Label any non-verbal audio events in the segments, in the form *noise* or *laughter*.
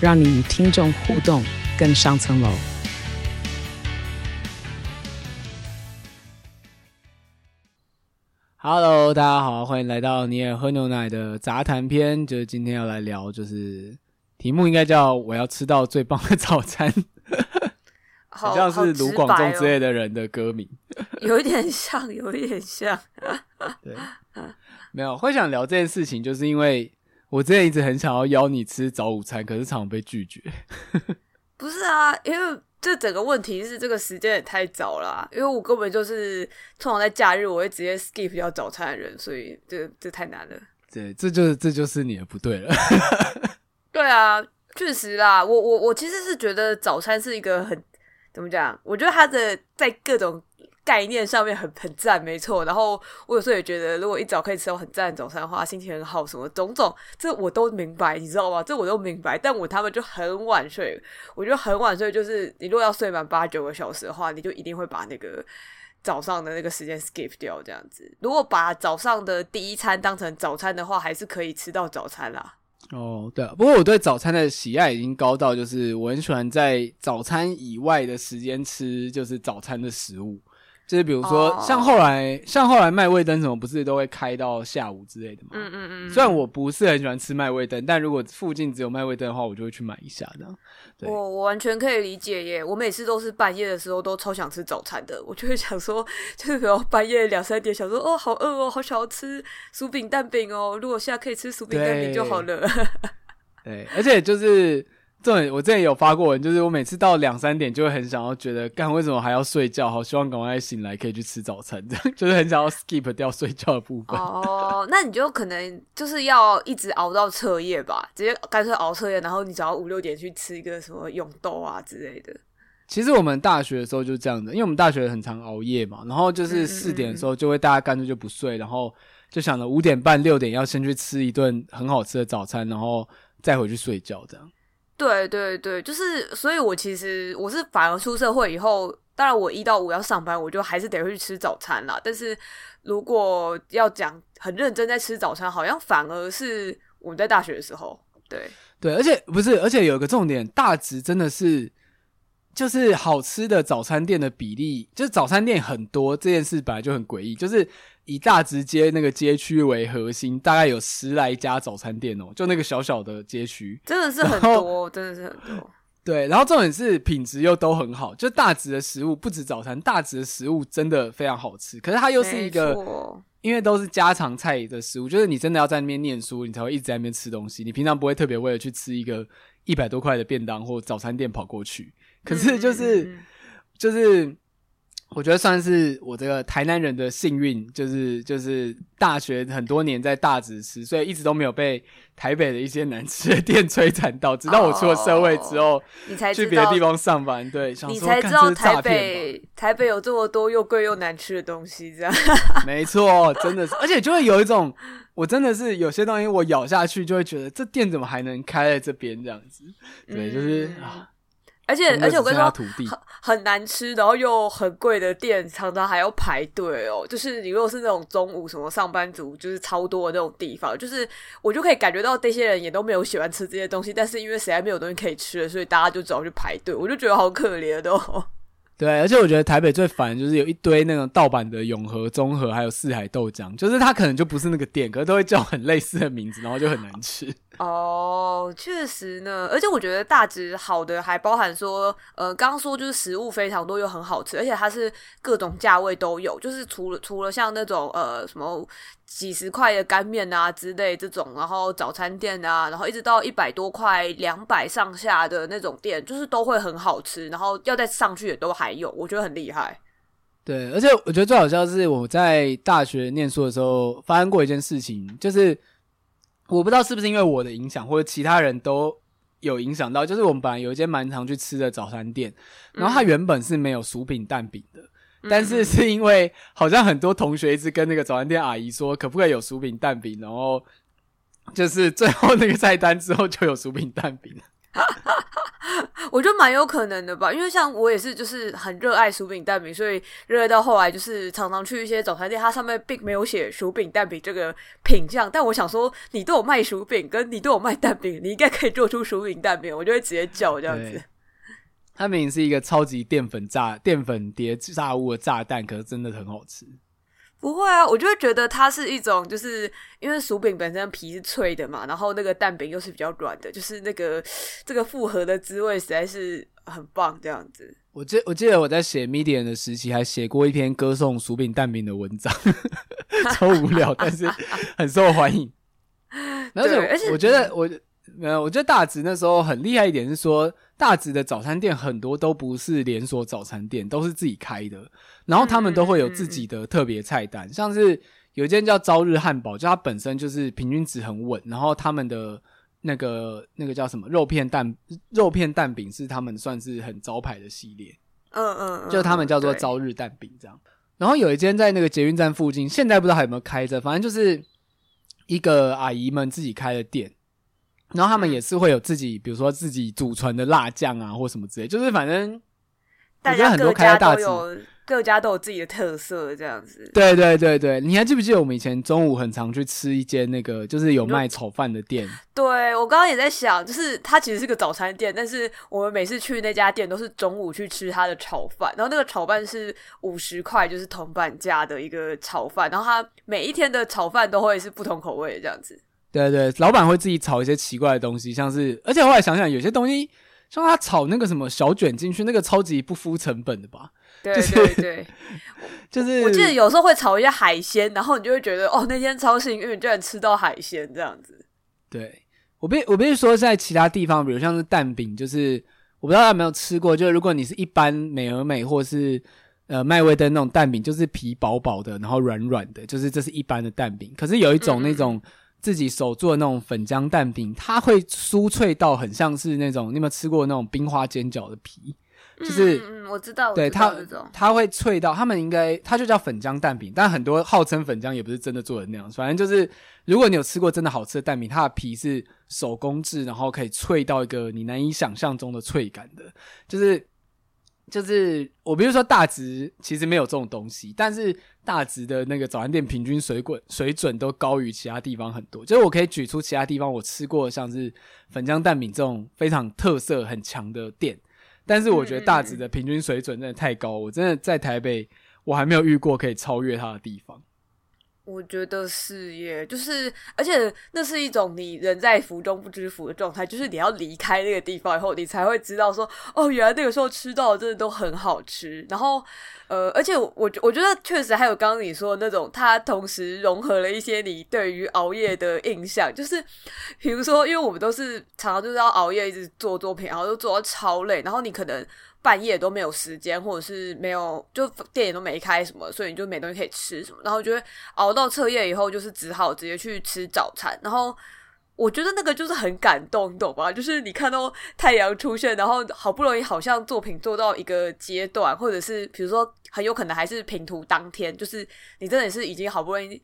让你与听众互动更上层楼。Hello，大家好，欢迎来到你也喝牛奶的杂谈篇。就是今天要来聊，就是题目应该叫“我要吃到最棒的早餐”，好像是卢广仲之类的人的歌名，哦、有一点像，有一点像。*laughs* 对，没有会想聊这件事情，就是因为我之前一直很想要邀你吃早午餐，可是常常被拒绝。*laughs* 不是啊，因为。这整个问题是这个时间也太早了啊，因为我根本就是通常在假日我会直接 skip 掉早餐的人，所以这这太难了。对，这就是这就是你的不对了。*laughs* 对啊，确实啦，我我我其实是觉得早餐是一个很怎么讲？我觉得它的在各种。概念上面很 *laughs* 很赞，没错。然后我有时候也觉得，如果一早可以吃到很赞的早餐的话，心情很好，什么种种，这我都明白，你知道吗？这我都明白。但我他们就很晚睡，我觉得很晚睡就是，你如果要睡满八九个小时的话，你就一定会把那个早上的那个时间 skip 掉，这样子。如果把早上的第一餐当成早餐的话，还是可以吃到早餐啦。哦，对啊。不过我对早餐的喜爱已经高到，就是我很喜欢在早餐以外的时间吃，就是早餐的食物。就是比如说，像后来，oh. 像后来麦味登什么不是都会开到下午之类的吗？嗯嗯嗯。虽然我不是很喜欢吃麦味登，但如果附近只有麦味登的话，我就会去买一下这样。对。我我完全可以理解耶，我每次都是半夜的时候都超想吃早餐的，我就会想说，*laughs* 就是比如半夜两三点想说，哦，好饿哦，好想要吃薯饼蛋饼哦，如果现在可以吃薯饼蛋饼就好了。*laughs* 对，而且就是。对，我之前有发过文，就是我每次到两三点就会很想要觉得，干为什么还要睡觉？好希望赶快醒来可以去吃早餐，这 *laughs* 样就是很想要 skip 掉睡觉的部分。哦，*laughs* 那你就可能就是要一直熬到彻夜吧，直接干脆熬彻夜，然后你只要五六点去吃一个什么永豆啊之类的。其实我们大学的时候就是这样的，因为我们大学很常熬夜嘛，然后就是四点的时候就会大家干脆就不睡，然后就想着五点半六点要先去吃一顿很好吃的早餐，然后再回去睡觉这样。对对对，就是，所以我其实我是反而出社会以后，当然我一到五要上班，我就还是得会去吃早餐啦。但是如果要讲很认真在吃早餐，好像反而是我们在大学的时候，对对，而且不是，而且有一个重点，大直真的是。就是好吃的早餐店的比例，就是早餐店很多这件事本来就很诡异。就是以大直街那个街区为核心，大概有十来家早餐店哦，就那个小小的街区，真的是很多，真的是很多。*laughs* 对，然后重点是品质又都很好，就大直的食物不止早餐，大直的食物真的非常好吃。可是它又是一个，因为都是家常菜的食物，就是你真的要在那边念书，你才会一直在那边吃东西。你平常不会特别为了去吃一个一百多块的便当或早餐店跑过去。可是就是、嗯、就是，我觉得算是我这个台南人的幸运，就是就是大学很多年在大直吃，所以一直都没有被台北的一些难吃的店摧残到。直到我出了社会之后，你才去别的地方上班，对，你才知道台北台北有这么多又贵又难吃的东西，这样 *laughs* 没错，真的是，而且就会有一种，我真的是有些东西我咬下去就会觉得这店怎么还能开在这边这样子，对，就是啊。而且而且我跟你说，很很难吃，然后又很贵的店，常常还要排队哦。就是你如果是那种中午什么上班族，就是超多的那种地方，就是我就可以感觉到这些人也都没有喜欢吃这些东西，但是因为实在没有东西可以吃了，所以大家就只好去排队。我就觉得好可怜哦。对，而且我觉得台北最烦就是有一堆那种盗版的永和、中和，还有四海豆浆，就是它可能就不是那个店，可是都会叫很类似的名字，然后就很难吃。*laughs* 哦，确实呢，而且我觉得大直好的还包含说，呃，刚刚说就是食物非常多又很好吃，而且它是各种价位都有，就是除了除了像那种呃什么几十块的干面啊之类这种，然后早餐店啊，然后一直到一百多块、两百上下的那种店，就是都会很好吃，然后要再上去也都还有，我觉得很厉害。对，而且我觉得最好笑的是我在大学念书的时候发生过一件事情，就是。我不知道是不是因为我的影响，或者其他人都有影响到，就是我们本来有一间蛮常去吃的早餐店，然后它原本是没有薯饼蛋饼的，嗯、但是是因为好像很多同学一直跟那个早餐店阿姨说，可不可以有薯饼蛋饼，然后就是最后那个菜单之后就有薯饼蛋饼。*laughs* 我觉得蛮有可能的吧，因为像我也是，就是很热爱薯饼蛋饼，所以热爱到后来就是常常去一些早餐店，它上面并没有写薯饼蛋饼这个品相，但我想说，你都有卖薯饼，跟你都有卖蛋饼，你应该可以做出薯饼蛋饼，我就会直接叫这样子。它明明是一个超级淀粉炸淀粉叠炸物的炸弹，可是真的很好吃。不会啊，我就会觉得它是一种，就是因为薯饼本身皮是脆的嘛，然后那个蛋饼又是比较软的，就是那个这个复合的滋味实在是很棒，这样子。我记我记得我在写 Medium 的时期，还写过一篇歌颂薯饼蛋饼的文章，*laughs* 超无聊，但是很受欢迎。*laughs* 而且而且我觉得我没有，我觉得大直那时候很厉害一点是说。大直的早餐店很多都不是连锁早餐店，都是自己开的。然后他们都会有自己的特别菜单，像是有一间叫朝日汉堡，就它本身就是平均值很稳。然后他们的那个那个叫什么肉片蛋肉片蛋饼是他们算是很招牌的系列。嗯嗯，嗯，就他们叫做朝日蛋饼这样。然后有一间在那个捷运站附近，现在不知道还有没有开着，反正就是一个阿姨们自己开的店。然后他们也是会有自己，比如说自己祖传的辣酱啊，或什么之类，就是反正大家各家都有各家都有自己的特色，这样子。对对对对，你还记不记得我们以前中午很常去吃一间那个，就是有卖炒饭的店？*laughs* 对，我刚刚也在想，就是它其实是个早餐店，但是我们每次去那家店都是中午去吃它的炒饭，然后那个炒饭是五十块，就是铜板价的一个炒饭，然后它每一天的炒饭都会是不同口味的这样子。对对，老板会自己炒一些奇怪的东西，像是，而且后来想想，有些东西像他炒那个什么小卷进去，那个超级不敷成本的吧？对对对，*laughs* 就是我记得有时候会炒一些海鲜，然后你就会觉得哦，那天超幸运，居然吃到海鲜这样子。对，我必我必须说，在其他地方，比如像是蛋饼，就是我不知道大家有没有吃过，就是如果你是一般美而美或是呃麦味登那种蛋饼，就是皮薄薄的，然后软软的，就是这是一般的蛋饼。可是有一种那种。嗯自己手做的那种粉浆蛋饼，它会酥脆到很像是那种，你有没有吃过那种冰花煎饺的皮？就是，嗯，嗯，我知道，对它，它会脆到，他们应该，它就叫粉浆蛋饼，但很多号称粉浆也不是真的做的那样。反正就是，如果你有吃过真的好吃的蛋饼，它的皮是手工制，然后可以脆到一个你难以想象中的脆感的，就是。就是我，比如说大直其实没有这种东西，但是大直的那个早餐店平均水准水准都高于其他地方很多。就是我可以举出其他地方我吃过像是粉浆蛋饼这种非常特色很强的店，但是我觉得大直的平均水准真的太高，我真的在台北我还没有遇过可以超越它的地方。我觉得是耶，就是而且那是一种你人在福中不知福的状态，就是你要离开那个地方以后，你才会知道说，哦，原来那个时候吃到的真的都很好吃。然后，呃，而且我我觉得确实还有刚刚你说的那种，它同时融合了一些你对于熬夜的印象，就是比如说，因为我们都是常常就是要熬夜一直做作品，然后都做到超累，然后你可能。半夜都没有时间，或者是没有，就店也都没开什么，所以你就没东西可以吃什么。然后就会熬到彻夜以后，就是只好直接去吃早餐。然后我觉得那个就是很感动，懂吧？就是你看到太阳出现，然后好不容易好像作品做到一个阶段，或者是比如说很有可能还是平图当天，就是你真的是已经好不容易。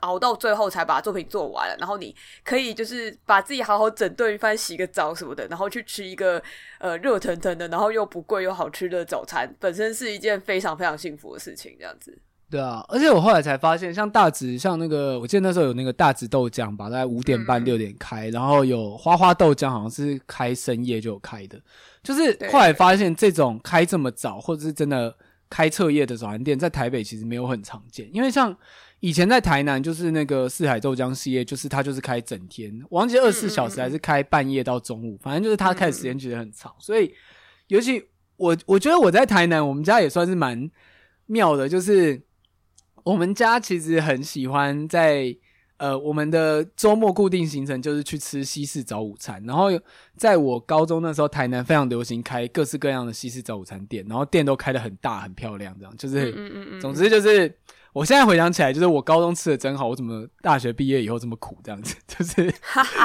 熬到最后才把作品做完了，然后你可以就是把自己好好整顿一番，洗个澡什么的，然后去吃一个呃热腾腾的，然后又不贵又好吃的早餐，本身是一件非常非常幸福的事情。这样子，对啊，而且我后来才发现，像大直，像那个我记得那时候有那个大直豆浆吧，大概五点半六点开，嗯，然后有花花豆浆，好像是开深夜就有开的，就是后来发现这种开这么早或者是真的开彻夜的早餐店，在台北其实没有很常见，因为像。以前在台南就是那个四海豆浆系列，就是它就是开整天，我忘记二十四小时还是开半夜到中午，反正就是它开的时间其实很长。所以，尤其我我觉得我在台南，我们家也算是蛮妙的，就是我们家其实很喜欢在呃我们的周末固定行程就是去吃西式早午餐。然后在我高中那时候，台南非常流行开各式各样的西式早午餐店，然后店都开得很大很漂亮，这样就是，总之就是。我现在回想起来，就是我高中吃的真好，我怎么大学毕业以后这么苦？这样子，*laughs* 就是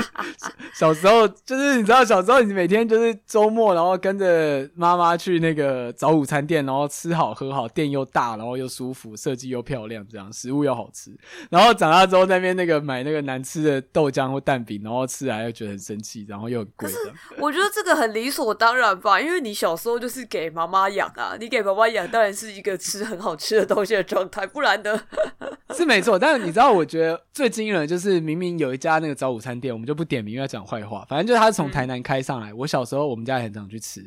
*laughs* 小时候，就是你知道，小时候你每天就是周末，然后跟着妈妈去那个早午餐店，然后吃好喝好，店又大，然后又舒服，设计又漂亮，这样食物又好吃。然后长大之后，那边那个买那个难吃的豆浆或蛋饼，然后吃来又觉得很生气，然后又很贵。*laughs* 我觉得这个很理所当然吧，因为你小时候就是给妈妈养啊，你给妈妈养当然是一个吃很好吃的东西的状态，不然。*laughs* 是没错，但是你知道，我觉得最惊人的就是，明明有一家那个早午餐店，我们就不点名，要讲坏话。反正就是他从台南开上来，嗯、我小时候我们家也很常去吃。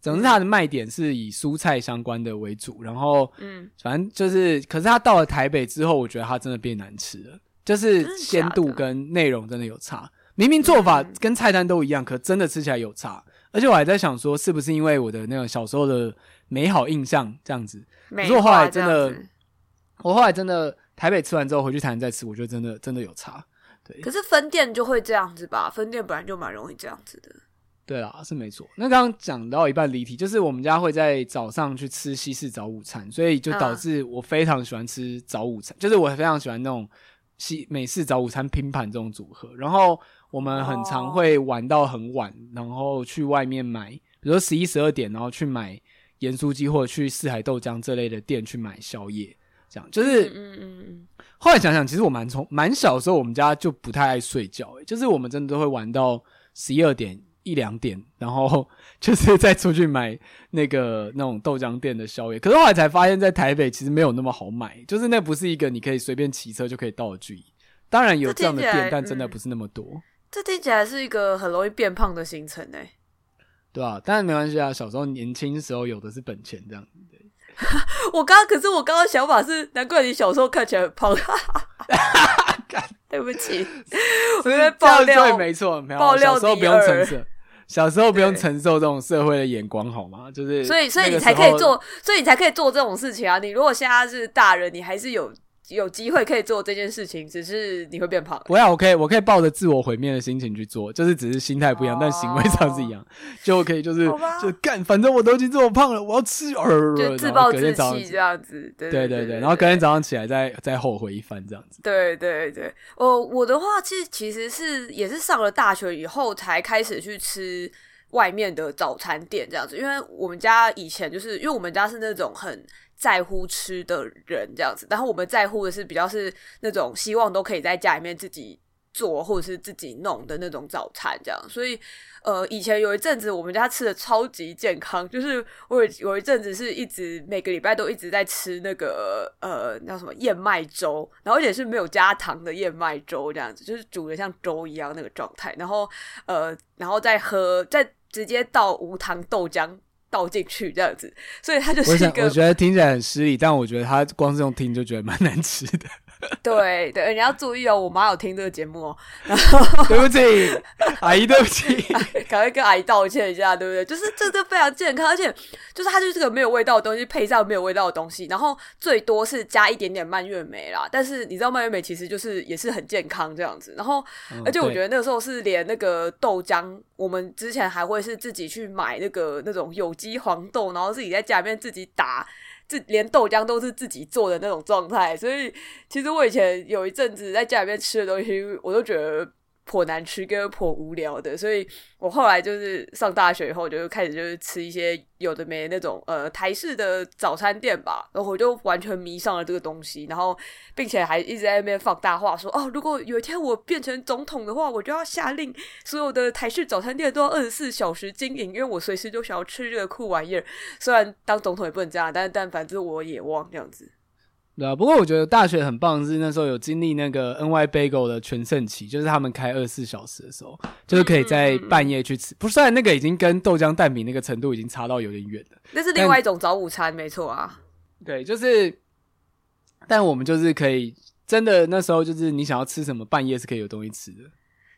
总之，它的卖点是以蔬菜相关的为主，然后，嗯，反正就是，可是他到了台北之后，我觉得它真的变难吃了，就是鲜度跟内容真的有差。明明做法跟菜单都一样，可真的吃起来有差。而且我还在想说，是不是因为我的那个小时候的美好印象这样子？可是我后来真的。我后来真的台北吃完之后回去台南再吃，我觉得真的真的有差。对，可是分店就会这样子吧？分店本来就蛮容易这样子的。对啊，是没错。那刚刚讲到一半离题，就是我们家会在早上去吃西式早午餐，所以就导致我非常喜欢吃早午餐，嗯、就是我非常喜欢那种西美式早午餐拼盘这种组合。然后我们很常会玩到很晚，哦、然后去外面买，比如说十一十二点，然后去买盐酥鸡或者去四海豆浆这类的店去买宵夜。这样就是，嗯嗯嗯。后来想想，其实我蛮从蛮小的时候，我们家就不太爱睡觉，欸，就是我们真的都会玩到十一二点一两点，然后就是再出去买那个那种豆浆店的宵夜。可是后来才发现，在台北其实没有那么好买，就是那不是一个你可以随便骑车就可以到的距离。当然有这样的店，但真的不是那么多。嗯，这听起来是一个很容易变胖的行程诶，欸，对啊，但是没关系啊，小时候年轻时候有的是本钱，这样子。*laughs* 我刚刚可是我刚刚想法是，难怪你小时候看起来很胖。*laughs* 对不起，我在爆料，对，没错，爆料。小时候不用承受，小时候不用承受这种社会的眼光，好吗？就是，所以，所以你才可以做，所以你才可以做这种事情啊！你如果现在是大人，你还是有。有机会可以做这件事情，只是你会变胖。不要，我可以，我可以抱着自我毁灭的心情去做，就是只是心态不一样，哦、但行为上是一样，就可以就是就干，反正我都已经这么胖了，我要吃，呃、就自暴自弃这样子。对对对，对，然后隔天早上起来再再后悔一番这样子。对对对，哦，我的话其实其实是也是上了大学以后才开始去吃外面的早餐店这样子，因为我们家以前就是因为我们家是那种很。在乎吃的人这样子，然后我们在乎的是比较是那种希望都可以在家里面自己做或者是自己弄的那种早餐这样，所以呃，以前有一阵子我们家吃的超级健康，就是我有有一阵子是一直每个礼拜都一直在吃那个呃叫什么燕麦粥，然后而且是没有加糖的燕麦粥这样子，就是煮的像粥一样那个状态，然后呃然后再喝再直接倒无糖豆浆。倒进去这样子，所以它就是一个。我，我觉得听起来很失礼，但我觉得他光是用听就觉得蛮难吃的。*laughs* 对对，你要注意哦，我妈有听这个节目哦。然后 *laughs* 对不起，阿姨，对不起，*laughs* 赶快跟阿姨道歉一下，对不对？就是这个非常健康，而且就是它就是个没有味道的东西，配上没有味道的东西，然后最多是加一点点蔓越莓啦。但是你知道蔓越莓其实就是也是很健康这样子。然后，而且我觉得那个时候是连那个豆浆，我们之前还会是自己去买那个那种有机黄豆，然后自己在家里面自己打。自连豆浆都是自己做的那种状态，所以其实我以前有一阵子在家里面吃的东西，我都觉得。颇难吃跟颇无聊的，所以我后来就是上大学以后，就开始就是吃一些有的没的那种呃台式的早餐店吧，然后我就完全迷上了这个东西，然后并且还一直在那边放大话说哦，如果有一天我变成总统的话，我就要下令所有的台式早餐店都要二十四小时经营，因为我随时都想要吃这个酷玩意儿。虽然当总统也不能这样，但但反正我也忘这样子。对啊，不过我觉得大学很棒，是那时候有经历那个 NY Bagel 的全盛期，就是他们开二十四小时的时候，就是可以在半夜去吃。不是，虽然那个已经跟豆浆蛋饼那个程度已经差到有点远了，那是另外一种早午餐，没错啊。对，就是，但我们就是可以真的那时候就是你想要吃什么，半夜是可以有东西吃的。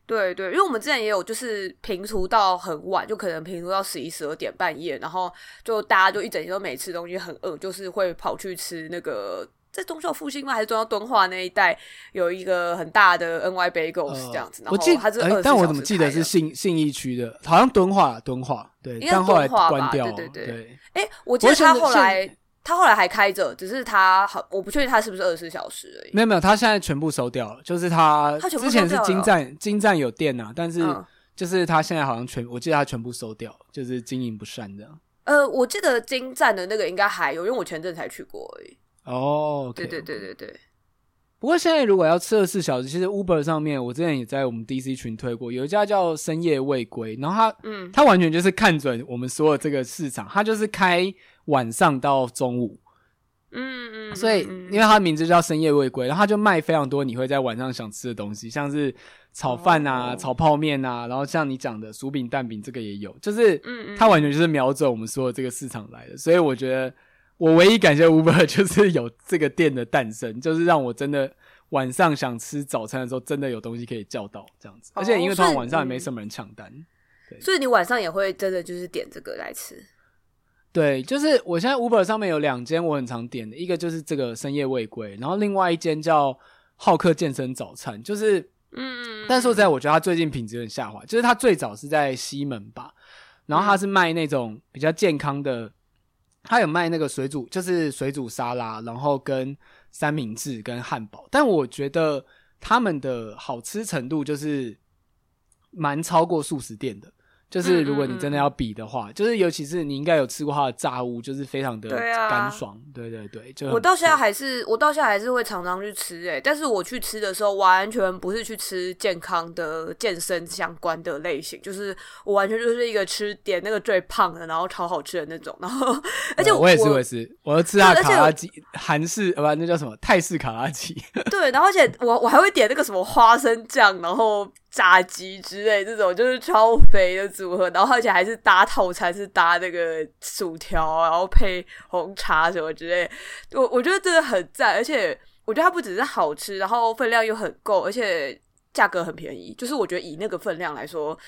对对，因为我们之前也有就是平图到很晚，就可能平图到十一十二点半夜，然后就大家就一整天都没吃东西，很饿，就是会跑去吃那个。在东校复兴吗？还是东校敦化那一带有一个很大的 NY Bagels 这样子？我记得，但我怎么记得是信信义区的？好像敦化，敦化对，但后来关掉。对对对。哎，我记得他后来他后来还开着，只是他好，我不确定他是不是二十四小时而已。没有没有，他现在全部收掉了，就是他之前是金站金站有电啊，但是就是他现在好像全，我记得他全部收掉，就是经营不善这样。呃，我记得金站的那个应该还有，因为我前阵才去过而已。哦，对对对对对。不过现在如果要吃二十四小时，其实 Uber 上面我之前也在我们 DC 群推过，有一家叫深夜未归，然后他嗯，他完全就是看准我们所有这个市场，他就是开。晚上到中午，嗯嗯，所以因为它名字叫深夜未归，然后他就卖非常多你会在晚上想吃的东西，像是炒饭啊、哦、炒泡面啊，然后像你讲的薯饼、蛋饼，这个也有，就是嗯他完全就是瞄准我们所有这个市场来的，所以我觉得我唯一感谢 Uber *laughs* 就是有这个店的诞生，就是让我真的晚上想吃早餐的时候，真的有东西可以叫到这样子，而且因为通常晚上也没什么人抢单，对，所以你晚上也会真的就是点这个来吃。对，就是我现在 Uber 上面有两间我很常点的，一个就是这个深夜未归，然后另外一间叫好客健身早餐，就是，嗯，但说实在，我觉得它最近品质有点下滑。就是它最早是在西门吧，然后它是卖那种比较健康的，他有卖那个水煮，就是水煮沙拉，然后跟三明治跟汉堡，但我觉得他们的好吃程度就是蛮超过速食店的。就是如果你真的要比的话，嗯嗯，就是尤其是你应该有吃过它的炸物，就是非常的干爽，对，啊、对对对。就我到现在还是我到现在还是会常常去吃诶、欸，但是我去吃的时候完全不是去吃健康的健身相关的类型，就是我完全就是一个吃点那个最胖的，然后超好吃的那种。然后 *laughs* 而且我，我也是我也是，我要吃它卡拉鸡，韩式呃不那叫什么泰式卡拉鸡。*laughs* 对，然后而且我我还会点那个什么花生酱，然后。炸鸡之类这种就是超肥的组合，然后而且还是搭套餐，是搭那个薯条，然后配红茶什么之类。我我觉得真的很赞，而且我觉得它不只是好吃，然后分量又很够，而且价格很便宜。就是我觉得以那个分量来说，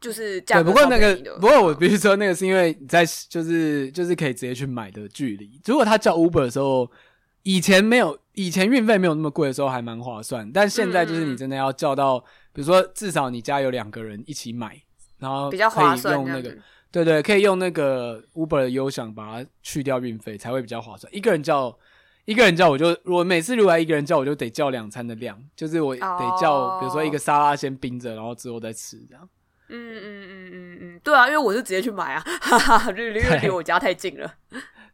就是价格。不过那个，不过我必须说，那个是因为你在就是就是可以直接去买的距离。如果他叫 Uber 的时候，以前没有，以前运费没有那么贵的时候还蛮划算，但现在就是你真的要叫到。嗯比如说，至少你家有两个人一起买，然后可以用那个，对对，可以用那个 Uber 的优享把它去掉运费，才会比较划算。一个人叫一个人叫，我就我每次如果来一个人叫，我就得叫两餐的量，就是我得叫，oh. 比如说一个沙拉先冰着，然后之后再吃这样。嗯嗯嗯嗯嗯，对啊，因为我是直接去买啊，*laughs* 哈哈，*laughs* 因为离我家太近了。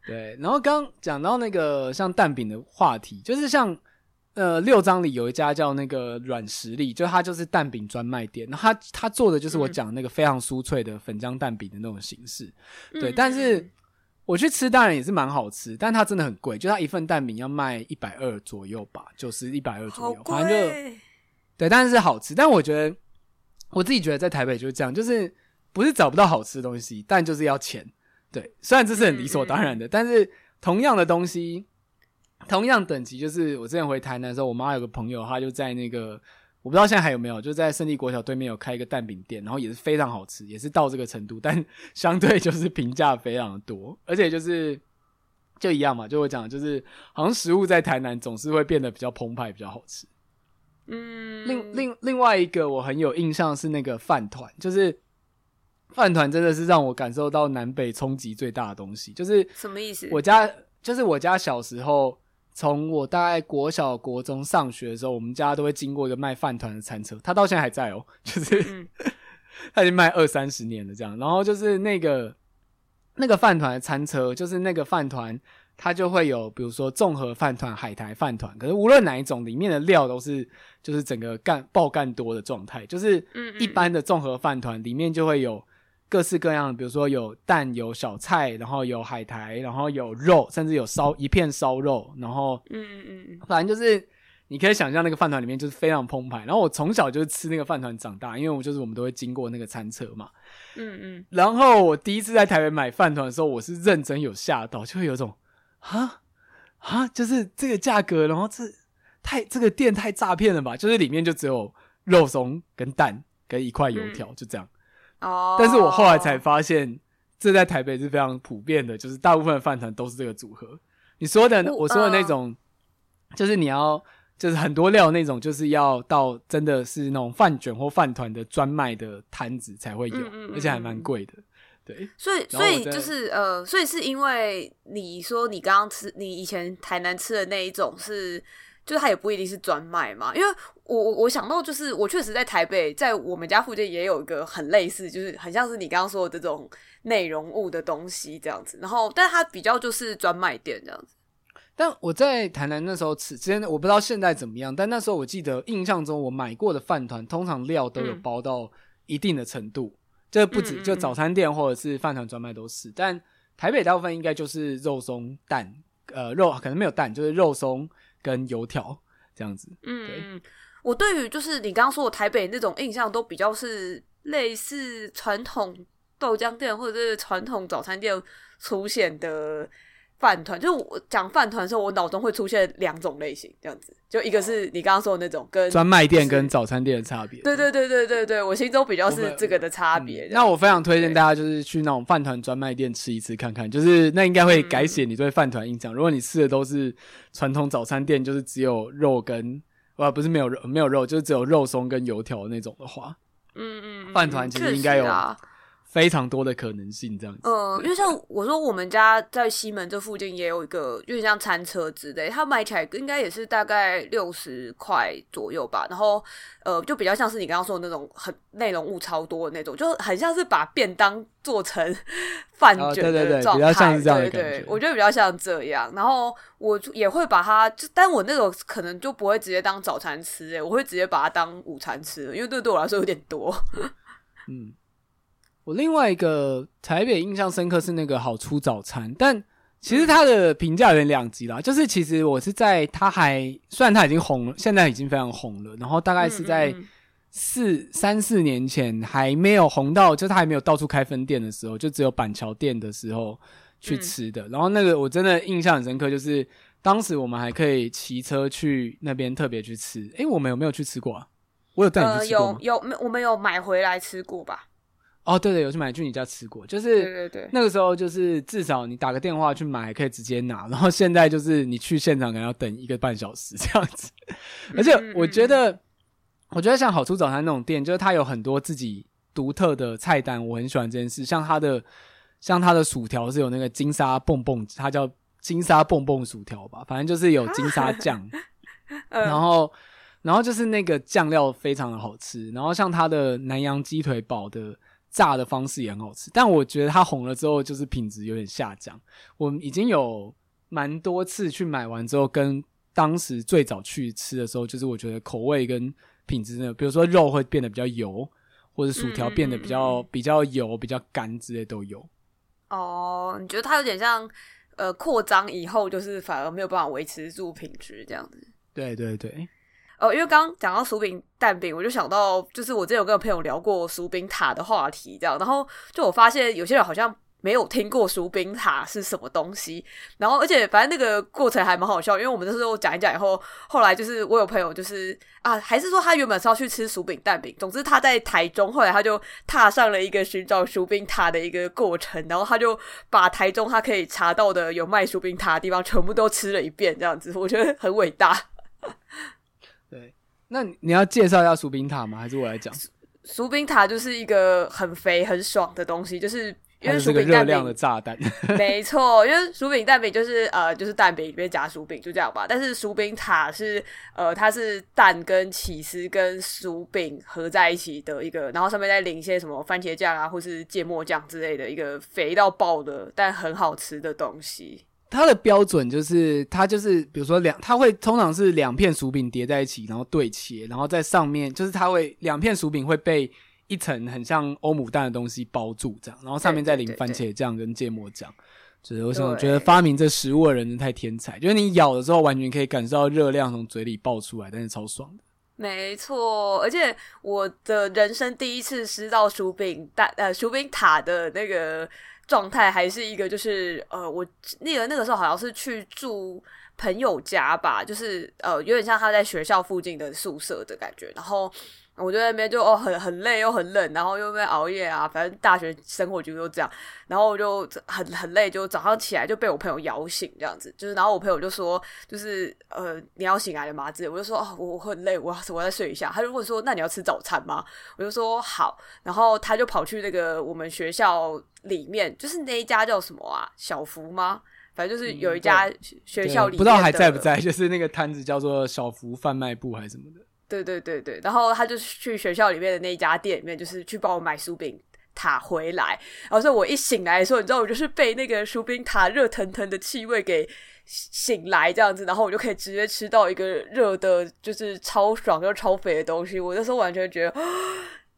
对，然后刚讲到那个像蛋饼的话题，就是像。呃，六张里有一家叫那个软实力，就它就是蛋饼专卖店。那它它做的就是我讲那个非常酥脆的粉浆蛋饼的那种形式。嗯、对，但是我去吃当然也是蛮好吃，但它真的很贵，就它一份蛋饼要卖一百二左右吧，就是一百二左右，反正就对，但是是好吃。但我觉得我自己觉得在台北就是这样，就是不是找不到好吃的东西，但就是要钱。对，虽然这是很理所当然的，嗯、但是同样的东西。同样等级，就是我之前回台南的时候，我妈有个朋友，她就在那个我不知道现在还有没有，就在胜利国小对面有开一个蛋饼店，然后也是非常好吃，也是到这个程度，但 *laughs* 相对就是评价非常的多，而且就是就一样嘛，就我讲，就是好像食物在台南总是会变得比较澎湃，比较好吃。嗯，另另另外一个我很有印象是那个饭团，就是饭团真的是让我感受到南北冲击最大的东西，就是什么意思？我家就是我家小时候。从我大概国小、国中上学的时候，我们家都会经过一个卖饭团的餐车，他到现在还在哦，*laughs* 就是 *laughs* 他已经卖二三十年了这样。然后就是那个那个饭团的餐车，就是那个饭团，它就会有比如说综合饭团、海苔饭团，可是无论哪一种，里面的料都是就是整个干爆干多的状态，就是一般的综合饭团里面就会有。各式各样的，比如说有蛋、有小菜，然后有海苔，然后有肉，甚至有烧一片烧肉，然后嗯嗯嗯，反正就是你可以想象那个饭团里面就是非常澎湃。然后我从小就是吃那个饭团长大，因为我就是我们都会经过那个餐车嘛，嗯嗯。然后我第一次在台北买饭团的时候，我是认真有吓到，就会有种啊啊，就是这个价格，然后这太这个店太诈骗了吧？就是里面就只有肉松跟蛋跟一块油条，嗯、就这样。哦，但是我后来才发现，这在台北是非常普遍的，就是大部分的饭团都是这个组合。你说的，我说的那种，就是你要，就是很多料那种，就是要到真的是那种饭卷或饭团的专卖的摊子才会有，而且还蛮贵的。对，所以所以就是呃，所以是因为你说你刚刚吃你以前台南吃的那一种是，就是它也不一定是专卖嘛。因为我我我想到就是我确实在台北，在我们家附近也有一个很类似，就是很像是你刚刚说的这种内容物的东西这样子。然后，但是它比较就是专卖店这样子。但我在台南那时候吃，之前我不知道现在怎么样，但那时候我记得印象中我买过的饭团，通常料都有包到一定的程度。嗯这不止，就早餐店或者是饭团专卖都是，但台北大部分应该就是肉松蛋，呃，肉可能没有蛋，就是肉松跟油条这样子。嗯，对。我对于就是你刚刚说的台北那种印象，都比较是类似传统豆浆店或者是传统早餐店出现的。饭团就是我讲饭团的时候，我脑中会出现两种类型，这样子，就一个是你刚刚说的那种跟专卖店跟早餐店的差别。对对对对对对，我心中比较是这个的差别。那我非常推荐大家就是去那种饭团专卖店吃一次看看，就是那应该会改写你对饭团印象。如果你吃的都是传统早餐店，就是只有肉跟啊不是没有肉没有肉，就是只有肉松跟油条那种的话，嗯嗯，饭团其实应该有。非常多的可能性，这样子。嗯，因为像我说，我们家在西门这附近也有一个，有点像餐车之类，它买起来应该也是大概六十块左右吧。然后，呃，就比较像是你刚刚说的那种很内容物超多的那种，就很像是把便当做成饭卷的状态。比较像是这样的感觉。对对，我觉得比较像这样。然后我也会把它，就但我那种可能就不会直接当早餐吃，诶，我会直接把它当午餐吃，因为这对我来说有点多。嗯。我另外一个台北印象深刻是那个好出早餐，但其实它的评价有点两极啦。就是其实我是在它还虽然它已经红了，现在已经非常红了，然后大概是在四三四年前还没有红到，就它还没有到处开分店的时候，就只有板桥店的时候去吃的。然后那个我真的印象很深刻，就是当时我们还可以骑车去那边特别去吃。诶，我们有没有去吃过啊？我有带你去吃过吗？呃，有有没我们有买回来吃过吧？哦，对对，有去买去你家吃过，就是对对对那个时候，就是至少你打个电话去买，可以直接拿。然后现在就是你去现场可能要等一个半小时这样子。而且我觉得，我觉得像好出早餐那种店，就是它有很多自己独特的菜单，我很喜欢这件事。像它的，像它的薯条是有那个金沙蹦蹦，它叫金沙蹦蹦薯条吧，反正就是有金沙 *laughs* 酱，然后然后就是那个酱料非常的好吃。然后像它的南洋鸡腿堡的。炸的方式也很好吃，但我觉得它红了之后，就是品质有点下降。我已经有蛮多次去买完之后，跟当时最早去吃的时候，就是我觉得口味跟品质呢，比如说肉会变得比较油，或者薯条变得比较、嗯、比较油、比较干之类都有。哦，你觉得它有点像呃扩张以后，就是反而没有办法维持住品质这样子？对对对。哦，因为刚刚讲到薯饼蛋饼，我就想到，就是我之前有跟朋友聊过薯饼塔的话题，这样，然后就我发现有些人好像没有听过薯饼塔是什么东西，然后而且反正那个过程还蛮好笑，因为我们那时候讲一讲以后，后来就是我有朋友就是啊，还是说他原本是要去吃薯饼蛋饼，总之他在台中，后来他就踏上了一个寻找薯饼塔的一个过程，然后他就把台中他可以查到的有卖薯饼塔的地方全部都吃了一遍，这样子，我觉得很伟大。对，那你要介绍一下薯饼塔吗？还是我来讲？薯饼塔就是一个很肥很爽的东西，就是因为薯饼蛋饼热量的炸弹，*laughs* 没错，因为薯饼蛋饼就是呃，就是蛋饼里面夹薯饼，就这样吧。但是薯饼塔是呃，它是蛋跟起司跟薯饼合在一起的一个，然后上面再淋一些什么番茄酱啊，或是芥末酱之类的一个肥到爆的但很好吃的东西。它的标准就是，它就是比如说两，它会通常是两片薯饼叠在一起，然后对切，然后在上面就是它会两片薯饼会被一层很像欧姆蛋的东西包住，这样，然后上面再淋番茄酱跟芥末酱。就是为什么我觉得发明这食物的人太天才，就是你咬的时候完全可以感受到热量从嘴里爆出来，但是超爽的。没错，而且我的人生第一次吃到薯饼蛋呃薯饼塔的那个。状态还是一个，就是呃，我那个那个时候好像是去住朋友家吧，就是呃，有点像他在学校附近的宿舍的感觉。然后我就在那边就哦很很累又很冷，然后又在熬夜啊，反正大学生活就都这样。然后我就很很累，就早上起来就被我朋友摇醒这样子。就是然后我朋友就说，就是呃你要醒来了吗？之类，我就说哦我很累，我我再睡一下。他就问说那你要吃早餐吗？我就说好。然后他就跑去那个我们学校里面，就是那一家叫什么啊？小福吗？反正就是有一家学校里面、嗯、不知道还在不在，就是那个摊子叫做小福贩卖部还是什么的。对对对对，然后他就去学校里面的那一家店里面，就是去帮我买薯饼塔回来。然后所以我一醒来的时候，你知道我就是被那个薯饼塔热腾腾的气味给醒来这样子，然后我就可以直接吃到一个热的，就是超爽又超肥的东西。我那时候完全觉得，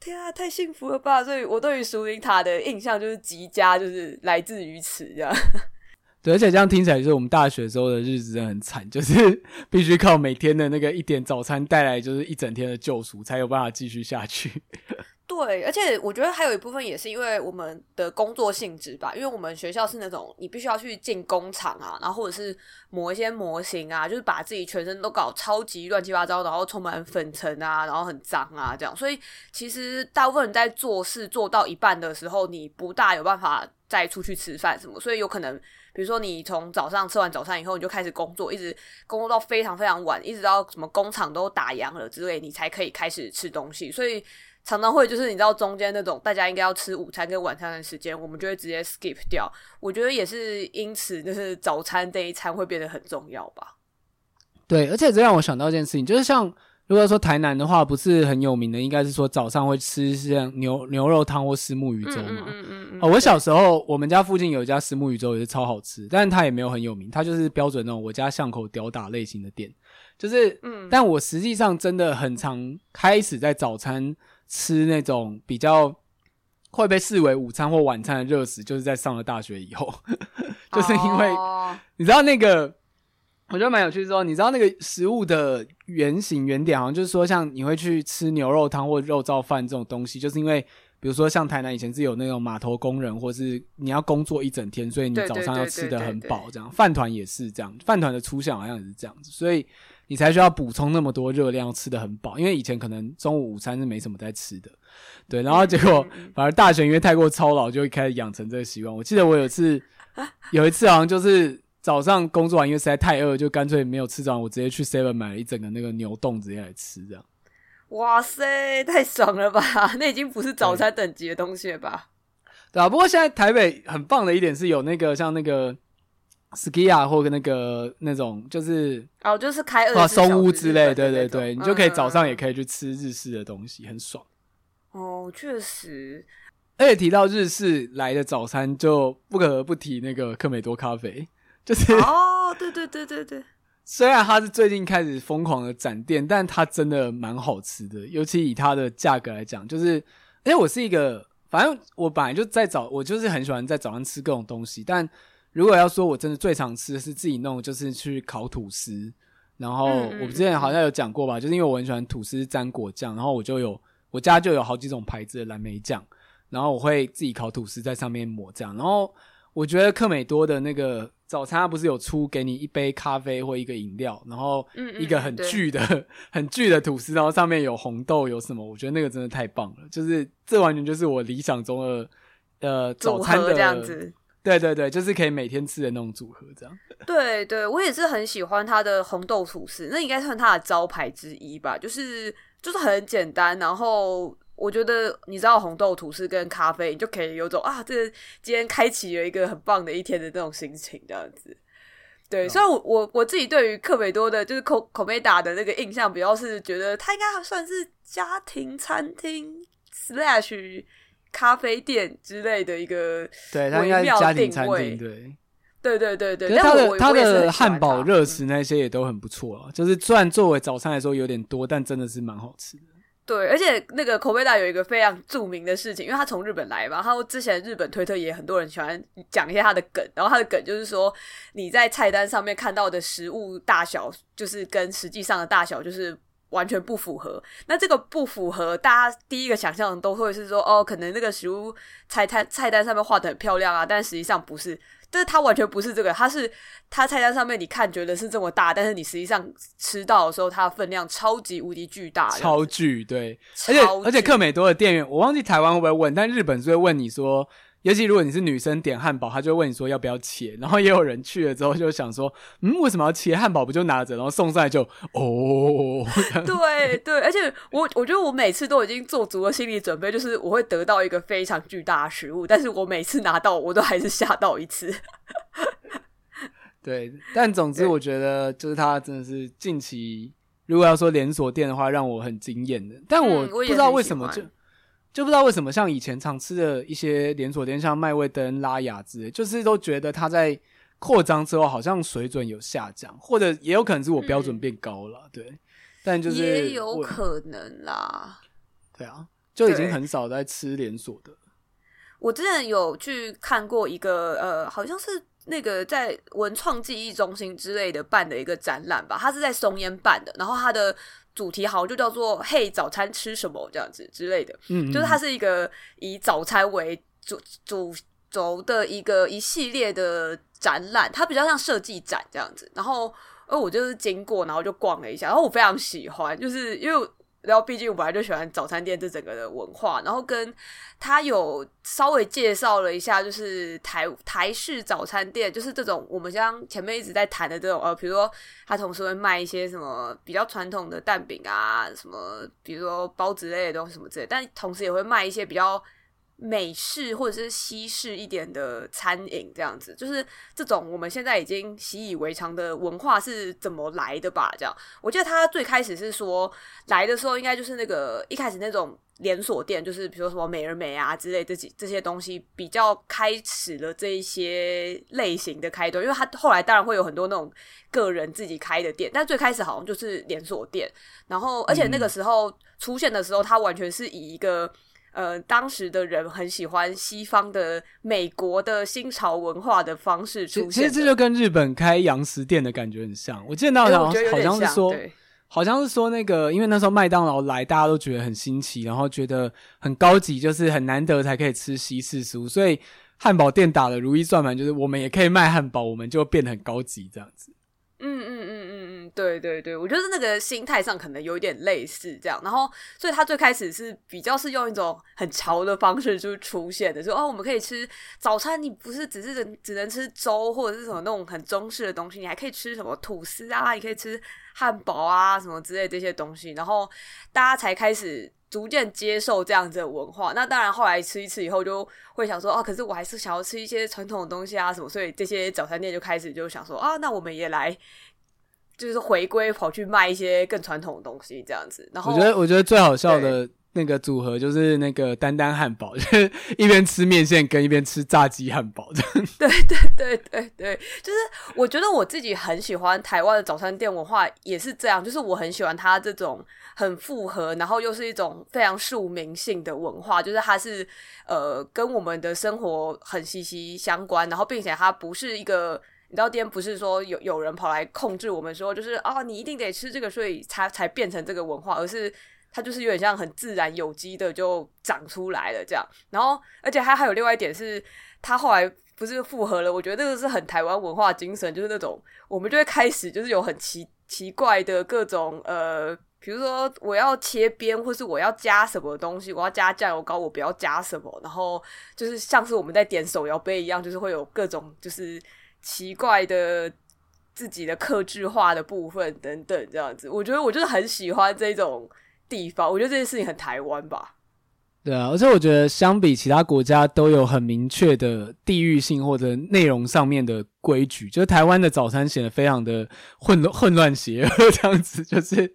天啊，太幸福了吧！所以我对于薯饼塔的印象就是极佳，就是来自于此这样。对，而且这样听起来就是我们大学时候的日子真的很惨，就是 *laughs* 必须靠每天的那个一点早餐带来就是一整天的救赎，才有办法继续下去。*laughs* 对，而且我觉得还有一部分也是因为我们的工作性质吧，因为我们学校是那种你必须要去进工厂啊，然后或者是磨一些模型啊，就是把自己全身都搞超级乱七八糟，然后充满粉尘啊，然后很脏啊这样，所以其实大部分人在做事做到一半的时候，你不大有办法再出去吃饭什么，所以有可能。比如说，你从早上吃完早餐以后，你就开始工作，一直工作到非常非常晚，一直到什么工厂都打烊了之类，你才可以开始吃东西。所以常常会就是你知道中间那种大家应该要吃午餐跟晚餐的时间，我们就会直接 skip 掉。我觉得也是因此，就是 *laughs* 早餐这一餐会变得很重要吧。对，而且这让我想到一件事情，就是像。如果说台南的话，不是很有名的，应该是说早上会吃像牛牛肉汤或虱目鱼粥嘛。嗯嗯嗯我小时候我们家附近有一家虱目鱼粥也是超好吃，但是它也没有很有名，它就是标准那种我家巷口屌打类型的店，就是嗯。但我实际上真的很常开始在早餐吃那种比较会被视为午餐或晚餐的热食，就是在上了大学以后，*laughs* 就是因为你知道那个。我觉得蛮有趣的，说你知道那个食物的原型原点，好像就是说，像你会去吃牛肉汤或肉燥饭这种东西，就是因为，比如说像台南以前是有那种码头工人，或是你要工作一整天，所以你早上要吃得很饱，这样。饭团也是这样，饭团的出现好像也是这样子，所以你才需要补充那么多热量，吃得很饱。因为以前可能中午午餐是没什么在吃的，对。然后结果反而大学因为太过操劳，就会开始养成这个习惯。我记得我有一次，*laughs* 有一次好像就是。早上工作完，因为实在太饿，就干脆没有吃早餐。我直接去 Seven 买了一整个那个牛丼，直接来吃，这样。哇塞，太爽了吧！*laughs* 那已经不是早餐等级的东西了吧？对，啊，不过现在台北很棒的一点是有那个像那个 Skiya 或者那个那种就是哦，就是开二松屋之类，对对对，对，你就可以早上也可以去吃日式的东西，很爽。哦，确实。而且提到日式来的早餐，就不可不提那个克美多咖啡。就是哦，对对对对对。*laughs* 虽然它是最近开始疯狂的展店，但它真的蛮好吃的。尤其以它的价格来讲，就是因为我是一个，反正我本来就在早，我就是很喜欢在早上吃各种东西。但如果要说我真的最常吃的是自己弄，就是去烤吐司。然后我之前好像有讲过吧，就是因为我很喜欢吐司沾果酱，然后我就有我家就有好几种牌子的蓝莓酱，然后我会自己烤吐司在上面抹酱。然后我觉得克美多的那个。早餐它不是有出给你一杯咖啡或一个饮料，然后一个很巨的、嗯嗯、很巨的吐司，然后上面有红豆有什么？我觉得那个真的太棒了，就是这完全就是我理想中的呃早餐的这样子。对对对，就是可以每天吃的那种组合，这样。*laughs* 对对，我也是很喜欢它的红豆吐司，那应该算它的招牌之一吧，就是就是很简单，然后。我觉得你知道红豆吐司跟咖啡，你就可以有种啊，这今天开启了一个很棒的一天的那种心情，这样子。对，所以我我我自己对于克美多的，就是口口美达的那个印象，比较是觉得它应该算是家庭餐厅 slash 咖啡店之类的一个对，它应该是家庭餐厅，对，对对对对。它的它的汉堡、热食那些也都很不错啊，就是虽然作为早餐来说有点多，但真的是蛮好吃的。对，而且那个口美达有一个非常著名的事情，因为他从日本来嘛，他之前日本推特也很多人喜欢讲一些他的梗，然后他的梗就是说，你在菜单上面看到的食物大小，就是跟实际上的大小就是完全不符合。那这个不符合，大家第一个想象都会是说，哦，可能那个食物菜单菜单上面画的很漂亮啊，但实际上不是。但是它完全不是这个，它是它菜单上面你看觉得是这么大，但是你实际上吃到的时候，它的分量超级无敌巨大，超巨对，而且而且克美多的店员，我忘记台湾会不会问，但日本是会问你说。尤其如果你是女生点汉堡，他就会问你说要不要切，然后也有人去了之后就想说，嗯，为什么要切？汉堡不就拿着，然后送上来就哦。*laughs* 对对，而且我我觉得我每次都已经做足了心理准备，就是我会得到一个非常巨大的食物，但是我每次拿到我都还是吓到一次。*laughs* 对，但总之我觉得就是它真的是近期如果要说连锁店的话，让我很惊艳的，但我不知道为什么就。就不知道为什么，像以前常吃的一些连锁店，像麦味登、拉雅之类，就是都觉得它在扩张之后，好像水准有下降，或者也有可能是我标准变高了，嗯、对。但就是也有可能啦。对啊，就已经很少在吃连锁的。我之前有去看过一个，呃，好像是那个在文创记忆中心之类的办的一个展览吧，它是在松烟办的，然后它的。主题好像就叫做“嘿，早餐吃什么”这样子之类的，嗯，嗯，就是它是一个以早餐为主主轴的一个一系列的展览，它比较像设计展这样子。然后，呃，我就是经过，然后就逛了一下，然后我非常喜欢，就是因为。然后，毕竟我本来就喜欢早餐店这整个的文化，然后跟他有稍微介绍了一下，就是台台式早餐店，就是这种我们像前面一直在谈的这种，呃，比如说他同时会卖一些什么比较传统的蛋饼啊，什么比如说包子类的东西什么之类，但同时也会卖一些比较。美式或者是西式一点的餐饮，这样子就是这种我们现在已经习以为常的文化是怎么来的吧？这样，我记得他最开始是说来的时候，应该就是那个一开始那种连锁店，就是比如说什么美而美啊之类这几这些东西比较开始了这一些类型的开端，因为他后来当然会有很多那种个人自己开的店，但最开始好像就是连锁店，然后而且那个时候出现的时候，他完全是以一个。呃，当时的人很喜欢西方的美国的新潮文化的方式出现。其实这就跟日本开洋食店的感觉很像。我见到好像好像是说，好像是说那个，因为那时候麦当劳来，大家都觉得很新奇，然后觉得很高级，就是很难得才可以吃西式食物，所以汉堡店打了如意算盘，就是我们也可以卖汉堡，我们就变得很高级这样子。嗯嗯嗯对对对，我觉得那个心态上可能有一点类似这样，然后所以他最开始是比较是用一种很潮的方式就出现的，说哦，我们可以吃早餐，你不是只是只能吃粥或者是什么那种很中式的东西，你还可以吃什么吐司啊，你可以吃汉堡啊什么之类这些东西，然后大家才开始。逐渐接受这样子的文化，那当然后来吃一次以后就会想说，哦，可是我还是想要吃一些传统的东西啊什么，所以这些早餐店就开始就想说，啊，那我们也来，就是回归跑去卖一些更传统的东西这样子。然后我觉得，我觉得最好笑的。那个组合就是那个丹丹汉堡，*laughs* 就是一边吃面线跟一边吃炸鸡汉堡。*laughs* 对对对对对，就是我觉得我自己很喜欢台湾的早餐店文化，也是这样，就是我很喜欢它这种很复合，然后又是一种非常庶民性的文化，就是它是呃跟我们的生活很息息相关，然后并且它不是一个，你知道，今天不是说有有人跑来控制我们说，就是啊你一定得吃这个，所以才才变成这个文化，而是。它就是有点像很自然有机的就长出来了这样，然后而且它还有另外一点是，它后来不是复合了，我觉得这个是很台湾文化精神，就是那种我们就会开始就是有很奇奇怪的各种呃，比如说我要切边，或是我要加什么东西，我要加酱油膏，我不要加什么，然后就是像是我们在点手摇杯一样，就是会有各种就是奇怪的自己的克制化的部分等等这样子，我觉得我就是很喜欢这种。地方，我觉得这件事情很台湾吧。对啊，而且我觉得相比其他国家都有很明确的地域性或者内容上面的规矩，就是台湾的早餐显得非常的混乱、混乱邪恶这样子，就是。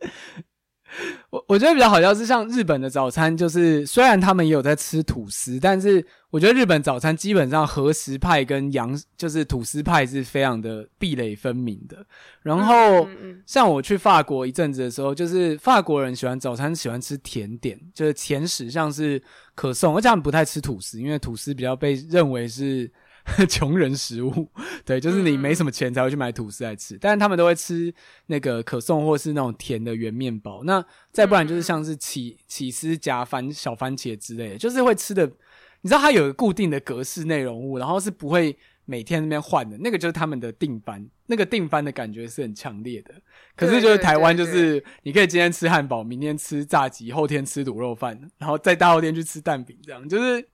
*laughs* 我我觉得比较好笑是像日本的早餐，就是虽然他们也有在吃吐司，但是我觉得日本早餐基本上和食派跟洋就是吐司派是非常的壁垒分明的。然后像我去法国一阵子的时候，就是法国人喜欢早餐喜欢吃甜点，就是甜食像是可颂，而且他们不太吃吐司，因为吐司比较被认为是。*laughs* 穷人食物，*laughs* 对，就是你没什么钱才会去买吐司来吃，嗯、但是他们都会吃那个可颂或是那种甜的圆面包。那再不然就是像是起起司夹番小番茄之类的，就是会吃的。你知道它有个固定的格式内容物，然后是不会每天那边换的，那个就是他们的定番，那个定番的感觉是很强烈的。可是就是台湾，就是你可以今天吃汉堡，明天吃炸鸡，后天吃卤肉饭，然后再大后天去吃蛋饼，这样就是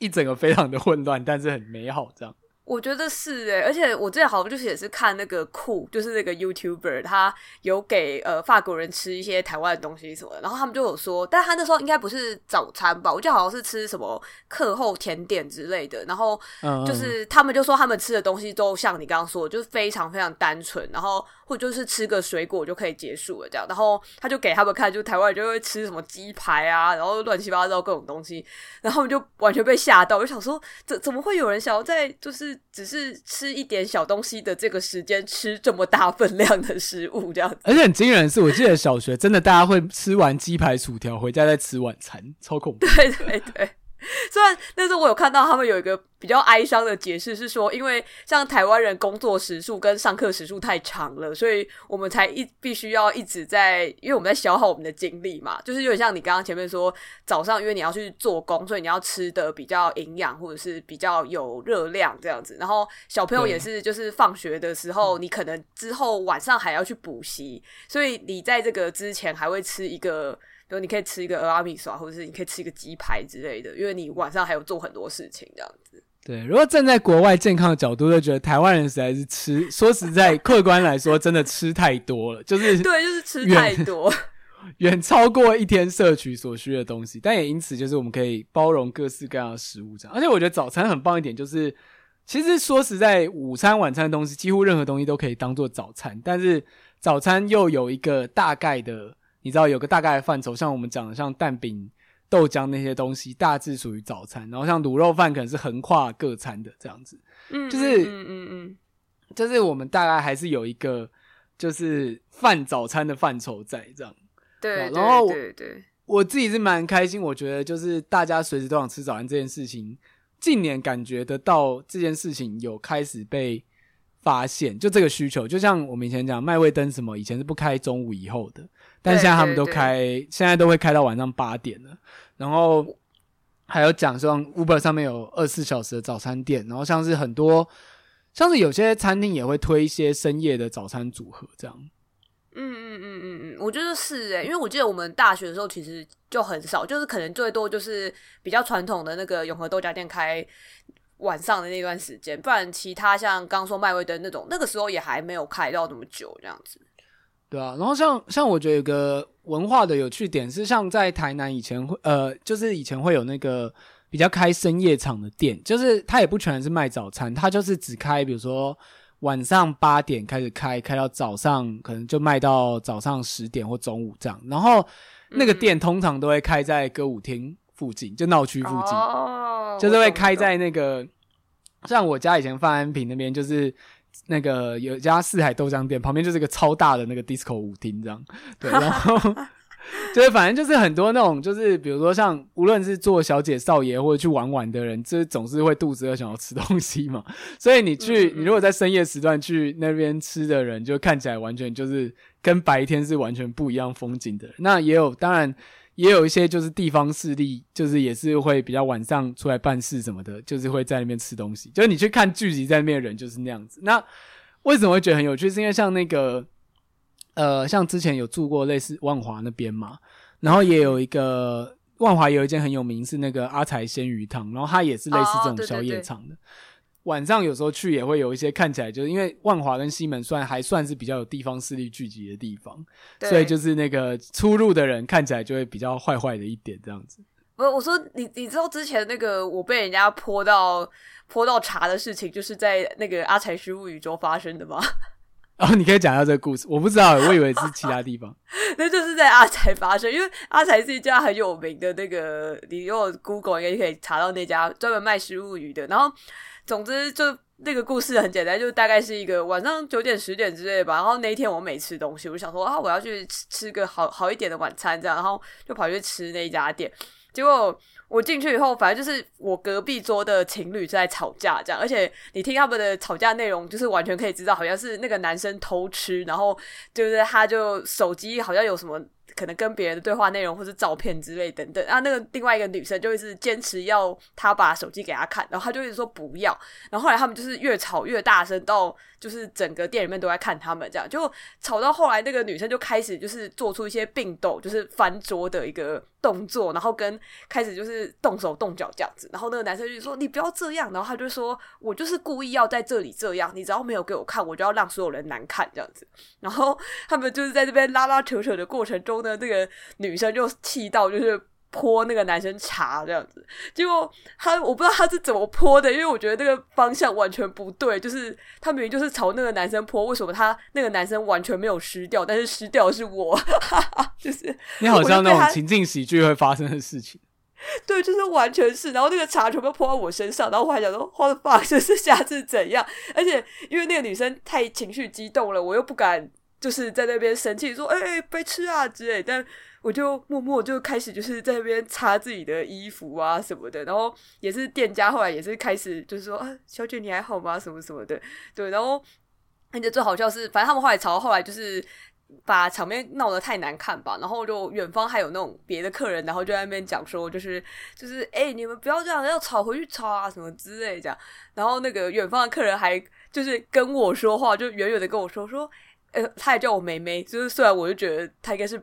一整个非常的混乱，但是很美好这样。我觉得是诶，而且我最好就是也是看那个酷，就是那个 YouTuber，他有给呃法国人吃一些台湾的东西什么的，然后他们就有说，但他那时候应该不是早餐吧？我记得好像是吃什么课后甜点之类的，然后就是他们就说他们吃的东西都像你刚刚说的，就是非常非常单纯，然后或者就是吃个水果就可以结束了这样，然后他就给他们看，就台湾人就会吃什么鸡排啊，然后乱七八糟各种东西，然后他们就完全被吓到，我就想说，怎怎么会有人想要在就是。只是吃一点小东西的这个时间，吃这么大分量的食物，这样子。而且很惊人的是，我记得小学真的大家会吃完鸡排薯条回家再吃晚餐，超恐怖。对 *laughs* 对对。*laughs* 虽然那时候我有看到他们有一个比较哀伤的解释，是说因为像台湾人工作时数跟上课时数太长了，所以我们才一必须要一直在，因为我们在消耗我们的精力嘛，就是有点像你刚刚前面说早上因为你要去做工，所以你要吃的比较营养或者是比较有热量这样子，然后小朋友也是，就是放学的时候，你可能之后晚上还要去补习，所以你在这个之前还会吃一个。比如你可以吃一个蚵仔面线，或者是你可以吃一个鸡排之类的，因为你晚上还有做很多事情这样子。对，如果站在国外健康的角度，就觉得台湾人实在是吃，说实在，客观来说，真的吃太多了，就是对，就是吃太多，*laughs* 远超过一天摄取所需的东西。但也因此，就是我们可以包容各式各样的食物这样。而且我觉得早餐很棒一点，就是其实说实在，午餐、晚餐的东西，几乎任何东西都可以当做早餐，但是早餐又有一个大概的。你知道有个大概的范畴，像我们讲的，像蛋饼、豆浆那些东西，大致属于早餐。然后像卤肉饭，可能是横跨各餐的这样子。嗯，就是嗯嗯嗯，就是我们大概还是有一个就是饭早餐的范畴在这样。对，然后对对，对，我自己是蛮开心，我觉得就是大家随时都想吃早餐这件事情，近年感觉得到这件事情有开始被。发现就这个需求，就像我们以前讲麦味登什么，以前是不开中午以后的，但现在他们都开，现在都会开到晚上八点了。然后还有讲说 Uber 上面有二十四小时的早餐店，然后像是很多，像是有些餐厅也会推一些深夜的早餐组合，这样。嗯嗯嗯嗯嗯，我觉得是诶，因为我记得我们大学的时候其实就很少，就是可能最多就是比较传统的那个永和豆浆店开。晚上的那段时间，不然其他像刚说麦味登那种，那个时候也还没有开到那么久这样子。对啊，然后像像我觉得有个文化的有趣点是，像在台南以前会呃，就是以前会有那个比较开深夜场的店，就是它也不全是卖早餐，它就是只开，比如说晚上八点开始开，开到早上可能就卖到早上十点或中午这样。然后那个店通常都会开在歌舞厅附近，就闹区附近。哦就是会开在那个，像我家以前范安平那边，就是那个有一家四海豆浆店，旁边就是一个超大的那个 disco 舞厅，这样。对，然后 *laughs* 就是反正就是很多那种，就是比如说像无论是做小姐少爷或者去玩玩的人，就是总是会肚子饿想要吃东西嘛。所以你去，你如果在深夜时段去那边吃的人，就看起来完全就是跟白天是完全不一样风景的。那也有，当然。也有一些就是地方势力，就是也是会比较晚上出来办事什么的，就是会在那边吃东西。就是你去看聚集在那边的人就是那样子。那为什么会觉得很有趣？是因为像那个呃，像之前有住过类似万华那边嘛，然后也有一个万华有一间很有名是那个阿财鲜鱼汤，然后它也是类似这种宵夜场的。哦，对对对。晚上有时候去也会有一些看起来就是因为万华跟西门算还算是比较有地方势力聚集的地方，所以就是那个出入的人看起来就会比较坏坏的一点这样子。不是，我说你你知道之前那个我被人家泼到泼到茶的事情，就是在那个阿财食物语中发生的吗？*laughs* 哦，你可以讲一下这个故事。我不知道，我以为是其他地方。*laughs* 那就是在阿财发生，因为阿财是一家很有名的那个，你用 Google 应该可以查到那家专门卖食物鱼的，然后。总之，就那个故事很简单，就大概是一个晚上九点十点之类吧。然后那一天我没吃东西，我想说啊，我要去吃吃个好好一点的晚餐，这样，然后就跑去吃那一家店。结果我进去以后，反正就是我隔壁桌的情侣在吵架，这样。而且你听他们的吵架内容，就是完全可以知道，好像是那个男生偷吃，然后就是他就手机好像有什么。可能跟别人的对话内容或是照片之类等等。然后那个另外一个女生就一直坚持要他把手机给他看，然后他就一直说不要。然后后来他们就是越吵越大声，到就是整个店里面都在看他们这样，就吵到后来那个女生就开始就是做出一些并斗，就是翻桌的一个动作，然后跟开始就是动手动脚这样子。然后那个男生就说你不要这样，然后他就说我就是故意要在这里这样，你只要没有给我看，我就要让所有人难看这样子。然后他们就是在这边拉拉扯扯的过程中呢，那个女生就气到就是泼那个男生茶这样子。结果他我不知道他是怎么泼的，因为我觉得那个方向完全不对，就是他明明就是朝那个男生泼，为什么他那个男生完全没有湿掉，但是湿掉的是我？就是你好像那种情境喜剧会发生的事情。*laughs* 对，就是完全是，然后那个茶全部泼到我身上，然后我还想说，what the fuck，*laughs* 这是下次怎样？而且因为那个女生太情绪激动了，我又不敢就是在那边生气说，哎、欸，白痴啊之类，但我就默默就开始就是在那边擦自己的衣服啊什么的，然后也是店家后来也是开始就是说，啊，小姐你还好吗？什么什么的，对，然后而且最好笑是，反正他们后来吵，后来就是。把场面闹得太难看吧，然后就远方还有那种别的客人，然后就在那边讲说，就是就是哎、你们不要这样，要吵回去吵啊什么之类这样。然后那个远方的客人还就是跟我说话，就远远的跟我说说，呃，他也叫我妹妹，就是虽然我就觉得他应该是。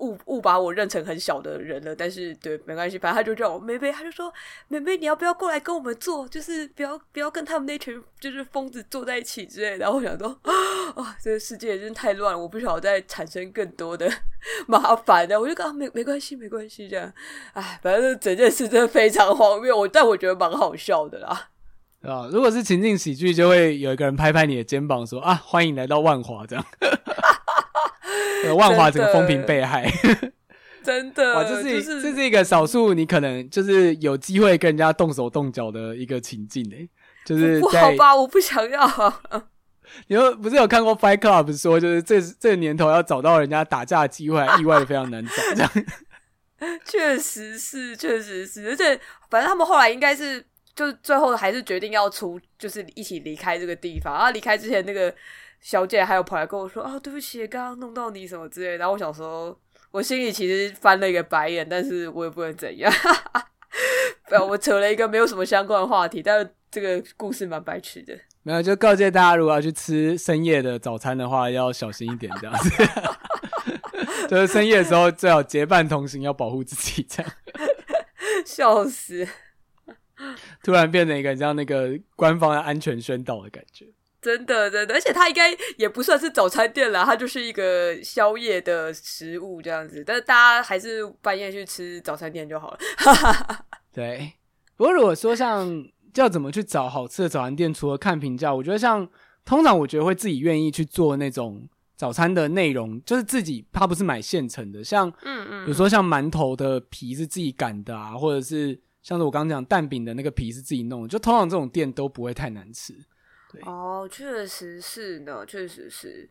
误误把我认成很小的人了，但是对，没关系，反正他就叫我妹妹，他就说妹妹，你要不要过来跟我们坐？就是不要不要跟他们那群就是疯子坐在一起之类的。然后我想说，啊、哦，这个世界真的太乱了，我不晓得再产生更多的 *laughs* 麻烦的。我就讲没没关系，没关系，这样，哎，反正整件事真的非常荒谬，我但我觉得蛮好笑的啦。啊，如果是情境喜剧，就会有一个人拍拍你的肩膀说啊，欢迎来到万华这样。*laughs* 万华整个风评被害，真的哇！这是、就是、这是一个少数你可能就是有机会跟人家动手动脚的一个情境诶，就是不好吧？我不想要。*laughs* 你有不是有看过 Fight Club 说，就是这这个年头要找到人家打架的机会，意外的非常难找。这样，*laughs* 确实是，确实是，而且反正他们后来应该是，就最后还是决定要出，就是一起离开这个地方。然后离开之前那个。小姐还有跑来跟我说啊，对不起，刚刚弄到你什么之类。然后我想说，我心里其实翻了一个白眼，但是我也不能怎样。不，*laughs* 我扯了一个没有什么相关的话题，但是这个故事蛮白痴的。没有，就告诫大家，如果要去吃深夜的早餐的话，要小心一点，这样子。*laughs* 就是深夜的时候，最好结伴同行，要保护自己，这样。*laughs* 笑死！*laughs* 突然变成一个像那个官方的安全宣导的感觉。真的，真的，而且它应该也不算是早餐店啦，它就是一个宵夜的食物这样子。但是大家还是半夜去吃早餐店就好了。*laughs* 对，不过如果说像要怎么去找好吃的早餐店，除了看评价，我觉得像通常我觉得会自己愿意去做那种早餐的内容，就是自己他不是买现成的，像嗯嗯，比如说像馒头的皮是自己擀的啊，或者是像是我刚刚讲蛋饼的那个皮是自己弄的，就通常这种店都不会太难吃。哦，确实是的，确实是，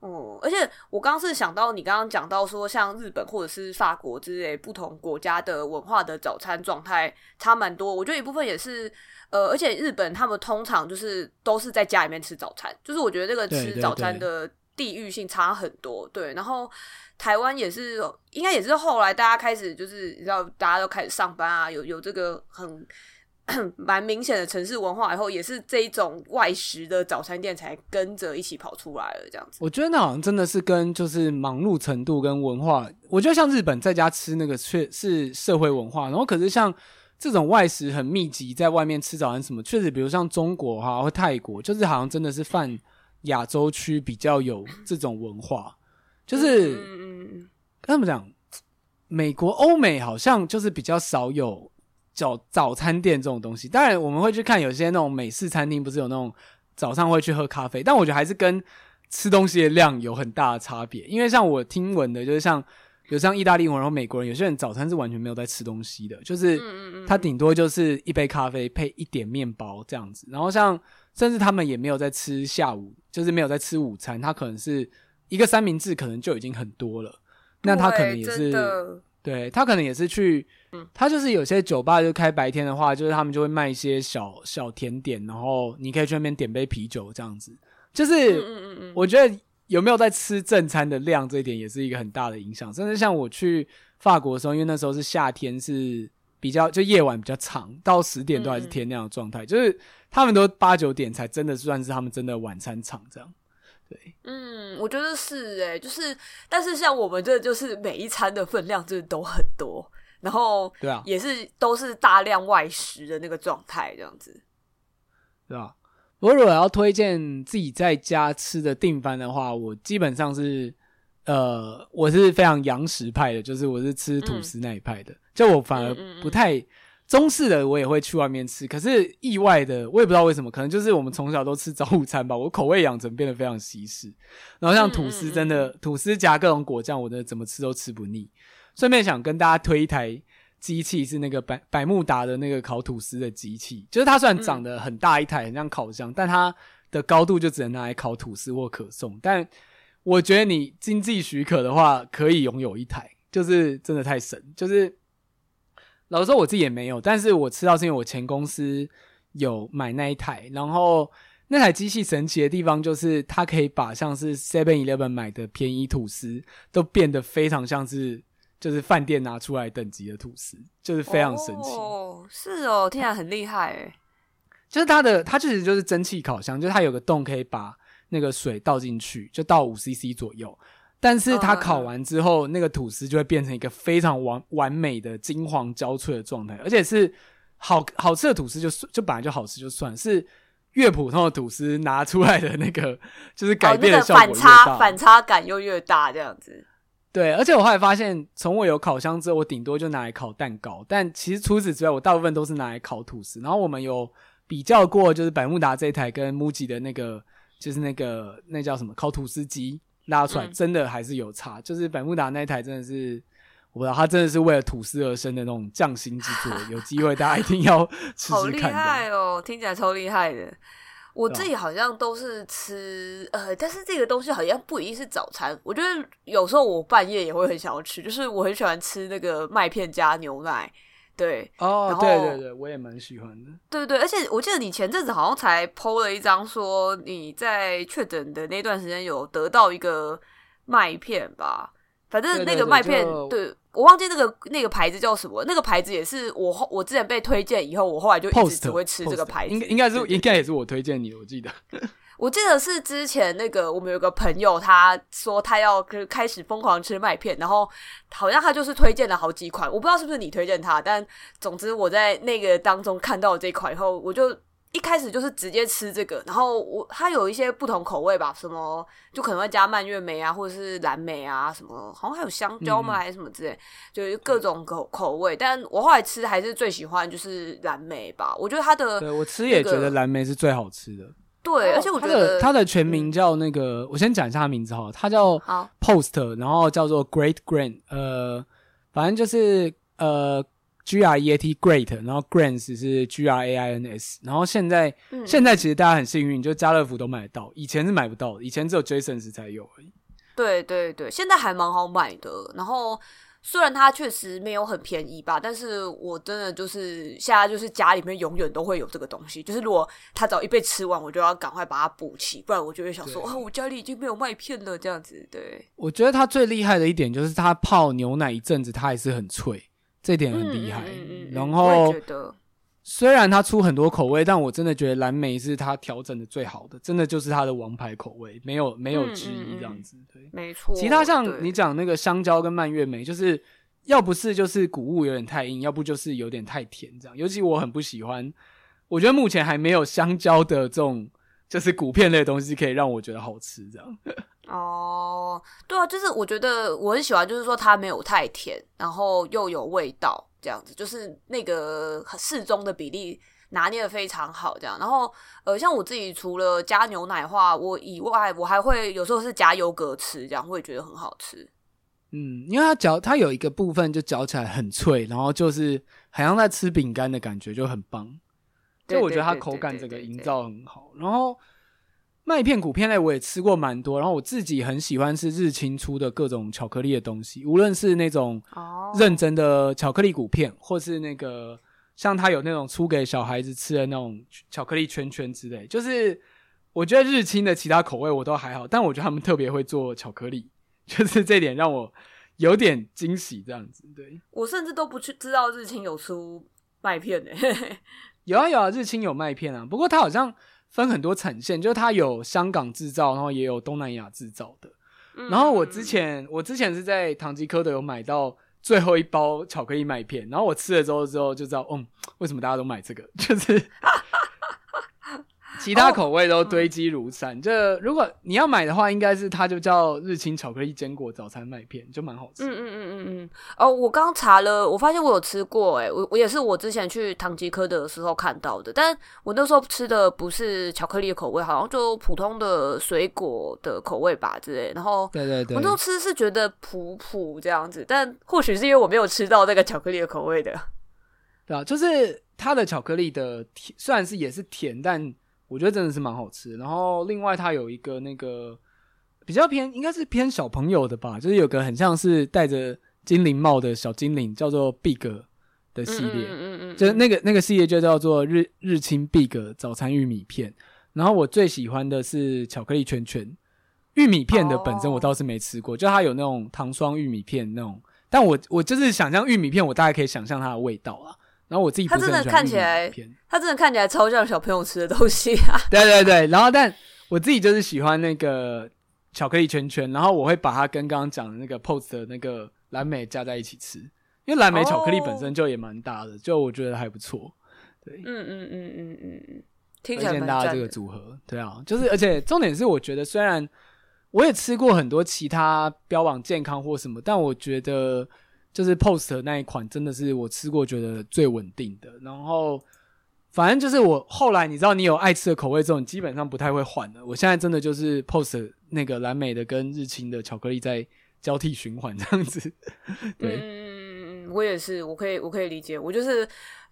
哦、嗯，而且我刚刚是想到你刚刚讲到说，像日本或者是法国之类不同国家的文化的早餐状态差蛮多。我觉得一部分也是，呃，而且日本他们通常就是都是在家里面吃早餐，就是我觉得这个吃早餐的地域性差很多。对，对，对，对，然后台湾也是，应该也是后来大家开始就是你知道，大家都开始上班啊，有有这个很。*clears throat* 蛮明显的城市文化，以后也是这一种外食的早餐店才跟着一起跑出来了，这样子。我觉得那好像真的是跟就是忙碌程度跟文化，我觉得像日本在家吃那个确是社会文化，然后可是像这种外食很密集，在外面吃早餐什么，确实比如像中国哈或泰国，就是好像真的是泛亚洲区比较有这种文化，就是嗯，跟他们讲，美国欧美好像就是比较少有。早早餐店这种东西，当然我们会去看有些那种美式餐厅，不是有那种早上会去喝咖啡，但我觉得还是跟吃东西的量有很大的差别。因为像我听闻的，就是像有像意大利人，然后美国人，有些人早餐是完全没有在吃东西的，就是他顶多就是一杯咖啡配一点面包这样子。然后像甚至他们也没有在吃下午，就是没有在吃午餐，他可能是一个三明治，可能就已经很多了。那他可能也是。对，他可能也是去，他就是有些酒吧就开白天的话，就是他们就会卖一些小小甜点，然后你可以去那边点杯啤酒这样子。就是，我觉得有没有在吃正餐的量，这一点也是一个很大的影响。甚至像我去法国的时候，因为那时候是夏天，是比较就夜晚比较长，到十点都还是天亮的状态，嗯、就是他们都八九点才真的算是他们真的晚餐场这样。对，嗯，我觉得是哎、欸，就是，但是像我们这就是每一餐的分量就是都很多，然后对啊，也是都是大量外食的那个状态这样子，对吧？我如果要推荐自己在家吃的订番的话，我基本上是，呃，我是非常洋食派的，就是我是吃吐司那一派的，嗯、就我反而不太。中式的我也会去外面吃，可是意外的我也不知道为什么，可能就是我们从小都吃早午餐吧，*laughs* 我口味养成变得非常西式。然后像吐司，真的吐司夹各种果酱，我的怎么吃都吃不腻。顺便想跟大家推一台机器，是那个百百慕达的那个烤吐司的机器，就是它虽然长得很大一台，很像烤箱，但它的高度就只能拿来烤吐司或可颂。但我觉得你经济许可的话，可以拥有一台，就是真的太神，就是。老实说，我自己也没有，但是我吃到是因为我前公司有买那一台，然后那台机器神奇的地方就是它可以把像是 Seven Eleven 买的便宜吐司都变得非常像是就是饭店拿出来等级的吐司，就是非常神奇。哦，是哦，听起来很厉害诶。就是它的，它其实就是蒸汽烤箱，就是它有个洞可以把那个水倒进去，就倒五 CC 左右。但是它烤完之后，嗯、那个吐司就会变成一个非常完完美的金黄焦脆的状态，而且是好好吃的吐司就，就就本来就好吃就算是越普通的吐司拿出来的那个，就是改变的效果越大，哦那个、反差反差感又越大这样子。对，而且我后来发现，从我有烤箱之后，我顶多就拿来烤蛋糕，但其实除此之外，我大部分都是拿来烤吐司。然后我们有比较过，就是百慕达这一台跟 MUJI 的那个，就是那个那叫什么烤吐司机。拉出来真的还是有差，嗯、就是百慕达那一台真的是，我不知道它真的是为了吐司而生的那种匠心之作。*laughs* 有机会大家一定要 *laughs* 吃吃看。好厉害哦，听起来超厉害的。我自己好像都是吃呃，但是这个东西好像不一定是早餐。我觉得有时候我半夜也会很想要吃，就是我很喜欢吃那个麦片加牛奶。对哦，对对对，我也蛮喜欢的。对对对，而且我记得你前阵子好像才 PO 了一张，说你在确诊的那段时间有得到一个麦片吧？反正那个麦片，对，我忘记那个那个牌子叫什么。那个牌子也是我后我之前被推荐以后，我后来就一直只会吃这个牌子。应该应该是应该也是我推荐你，我记得。我记得是之前那个我们有个朋友，他说他要开始疯狂吃麦片，然后好像他就是推荐了好几款，我不知道是不是你推荐他，但总之我在那个当中看到这款以后，我就一开始就是直接吃这个，然后我它有一些不同口味吧，什么就可能会加蔓越莓啊，或者是蓝莓啊，什么好像还有香蕉吗？还是什么之类，就是各种口口味。但我后来吃还是最喜欢就是蓝莓吧，我觉得它的、那个，对我吃也觉得蓝莓是最好吃的。对，而且我觉得他的的全名叫那个，嗯、我先讲一下他名字哈，他叫 Post，然后叫做 Great Grain，呃，反正就是呃 G R E A T Great，然后 Grains 是 G R A I N S，然后现在、嗯、现在其实大家很幸运，就家乐福都买得到，以前是买不到的，以前只有 Jasons 才有而已。对对对，现在还蛮好买的，然后。虽然它确实没有很便宜吧，但是我真的就是现在就是家里面永远都会有这个东西，就是如果它早一被吃完，我就要赶快把它补齐，不然我就会想说，哦，我家里已经没有麦片了这样子。对，我觉得它最厉害的一点就是它泡牛奶一阵子，它还是很脆，这点很厉害。嗯嗯嗯、然后。虽然它出很多口味，但我真的觉得蓝莓是它调整的最好的，真的就是它的王牌口味，没有没有之一这样子。对，没错。其他像你讲那个香蕉跟蔓越莓，就是要不是就是谷物有点太硬，要不就是有点太甜这样。尤其我很不喜欢，我觉得目前还没有香蕉的这种就是谷片类的东西可以让我觉得好吃这样。*laughs* 哦，对啊，就是我觉得我很喜欢，就是说它没有太甜，然后又有味道。这样子就是那个适中的比例拿捏的非常好，这样。然后呃，像我自己除了加牛奶的话，我以外我还会有时候是加优格吃，这样会觉得很好吃。嗯，因为它嚼它有一个部分就嚼起来很脆，然后就是好像在吃饼干的感觉，就很棒。就我觉得它口感整个营造很好，然后。麦片、谷片类我也吃过蛮多，然后我自己很喜欢吃日清出的各种巧克力的东西，无论是那种认真的巧克力谷片，或是那个像他有那种出给小孩子吃的那种巧克力圈圈之类，就是我觉得日清的其他口味我都还好，但我觉得他们特别会做巧克力，就是这点让我有点惊喜。这样子，对，我甚至都不去知道日清有出麦片呢。有啊有啊，日清有麦片啊，不过它好像分很多产线，就是它有香港制造，然后也有东南亚制造的。然后我之前我之前是在唐吉诃德有买到最后一包巧克力麦片，然后我吃了之后之后就知道，嗯，为什么大家都买这个，*laughs* 就是。其他口味都堆积如山，哦、就如果你要买的话，应该是它就叫日清巧克力坚果早餐麦片，就蛮好吃。嗯嗯嗯嗯嗯。哦，我刚查了，我发现我有吃过，诶，我我也是我之前去唐吉诃德的时候看到的，但我那时候吃的不是巧克力的口味，好像就普通的水果的口味吧之类。然后，对对对，我那时候吃是觉得普普这样子，但或许是因为我没有吃到那个巧克力的口味的。对啊，就是它的巧克力的甜，虽然是也是甜，但。我觉得真的是蛮好吃，然后另外它有一个那个比较偏，应该是偏小朋友的吧，就是有个很像是戴着精灵帽的小精灵，叫做 Big 的系列，嗯嗯就是那个那个系列就叫做日日清 Big 早餐玉米片。然后我最喜欢的是巧克力圈圈，玉米片的本身我倒是没吃过，就它有那种糖霜玉米片那种，但我我就是想象玉米片，我大概可以想象它的味道啊。然后我自己它真的看起来，它真的看起来超像小朋友吃的东西啊！对对对，然后但我自己就是喜欢那个巧克力圈圈，然后我会把它跟刚刚讲的那个 Post 的那个蓝莓加在一起吃，因为蓝莓巧克力本身就也蛮大的，就我觉得还不错。对，嗯嗯嗯嗯嗯嗯，听起来蛮搭的这个组合。对啊，就是而且重点是，我觉得虽然我也吃过很多其他标榜健康或什么，但我觉得。就是 Post 的那一款，真的是我吃过觉得最稳定的。然后，反正就是我后来，你知道，你有爱吃的口味之后，你基本上不太会换了。我现在真的就是 Post 那个蓝莓的跟日清的巧克力在交替循环这样子。对，嗯，我也是，我可以，我可以理解。我就是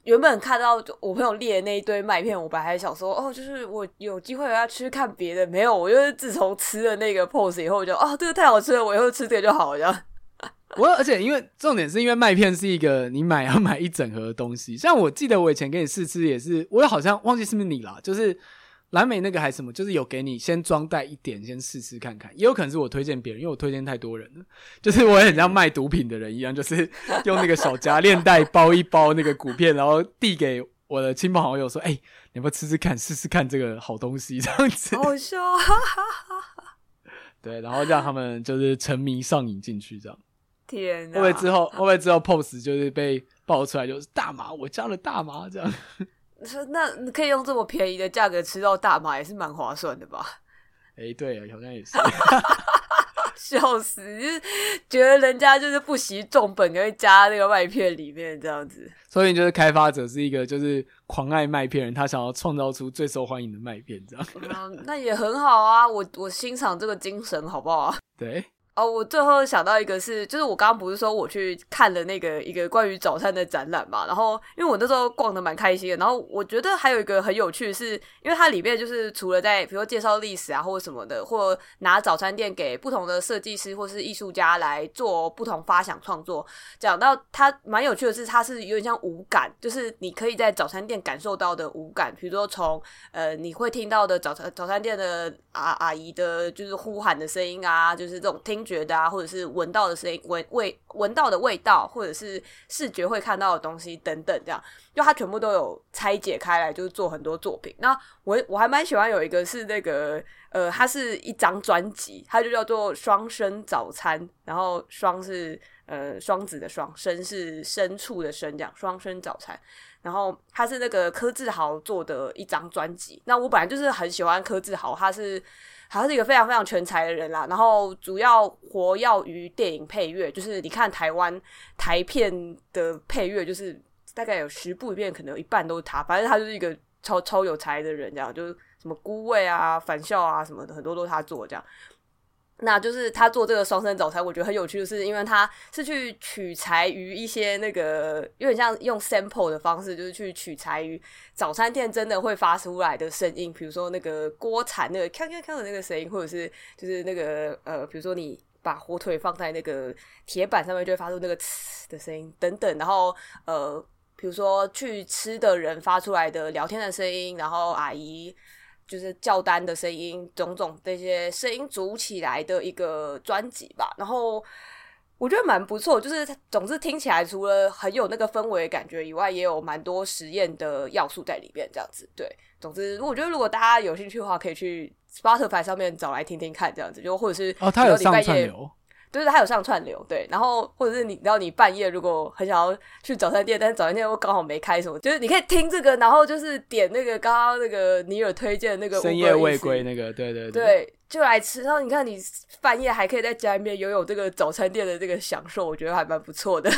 原本看到我朋友列的那一堆麦片，我本来还想说，哦，就是我有机会要去看别的，没有。我就是自从吃了那个 Post 以后，我就哦，这个太好吃了，我以后吃这个就好了。*laughs* 我而且因为重点是因为麦片是一个你买要买一整盒的东西，*laughs* 像我记得我以前给你试吃也是，我好像忘记是不是你啦，就是蓝莓那个还是什么，就是有给你先装袋一点先试吃看看，也有可能是我推荐别人，因为我推荐太多人了，*laughs* 就是我也很像卖毒品的人一样，就是用那个小夹链袋包一包那个谷片，然后递给我的亲朋好友说，哎、欸，你要不要吃吃看，试试看这个好东西？这样子，好笑，对，然后让他们就是沉迷上瘾进去这样。天哪！会不会之后，会不会之后 pose 就是被爆出来就是大麻？我加了大麻这样。*laughs* 那你可以用这么便宜的价格吃到大麻，也是蛮划算的吧？哎、欸，对啊，好像也是。*laughs* 笑死！就是觉得人家就是不惜重本，会加那个麦片里面这样子。所以就是开发者是一个就是狂爱麦片人，他想要创造出最受欢迎的麦片这样。嗯，那也很好啊，我我欣赏这个精神，好不好？*laughs* 对。哦，我最后想到一个是，就是我刚刚不是说我去看了那个一个关于早餐的展览嘛，然后因为我那时候逛的蛮开心的，然后我觉得还有一个很有趣是，因为它里面就是除了在比如说介绍历史啊或者什么的，或拿早餐店给不同的设计师或是艺术家来做不同发想创作，讲到它蛮有趣的是，它是有点像五感，就是你可以在早餐店感受到的五感，比如说从呃你会听到的早餐早餐店的阿阿姨的就是呼喊的声音啊，就是这种听。觉得啊，或者是闻到的声音、闻味、闻到的味道，或者是视觉会看到的东西等等，这样就它全部都有拆解开来，就是做很多作品。那我我还蛮喜欢有一个是那个呃，它是一张专辑，它就叫做《双生早餐》，然后双是呃双子的双，生是牲畜的生，这样双生早餐。然后它是那个柯智豪做的一张专辑。那我本来就是很喜欢柯智豪，他是。他是一个非常非常全才的人啦，然后主要活跃于电影配乐，就是你看台湾台片的配乐，就是大概有十部里面可能有一半都是他，反正他就是一个超超有才的人，这样就是什么孤味啊、返校啊什么的，很多都是他做这样。那就是他做这个双生早餐，我觉得很有趣就是，因为他是去取材于一些那个有点像用 sample 的方式，就是去取材于早餐店真的会发出来的声音，比如说那个锅铲那个锵锵锵的那个声音，或者是就是那个呃，比如说你把火腿放在那个铁板上面，就会发出那个呲的声音等等，然后呃，比如说去吃的人发出来的聊天的声音，然后阿姨。就是叫单的声音，种种这些声音组起来的一个专辑吧。然后我觉得蛮不错，就是总之听起来除了很有那个氛围感觉以外，也有蛮多实验的要素在里面。这样子，对。总之，我觉得如果大家有兴趣的话，可以去 Spotify 上面找来听听看，这样子就或者是哦，他有上串流。对对，他有上串流，对，然后或者是你，然后你半夜如果很想要去早餐店，但是早餐店又刚好没开什么，就是你可以听这个，然后就是点那个刚刚那个尼尔推荐的那个深夜未归那个，对对对，对，就来吃。然后你看你半夜还可以在家里面拥有这个早餐店的这个享受，我觉得还蛮不错的。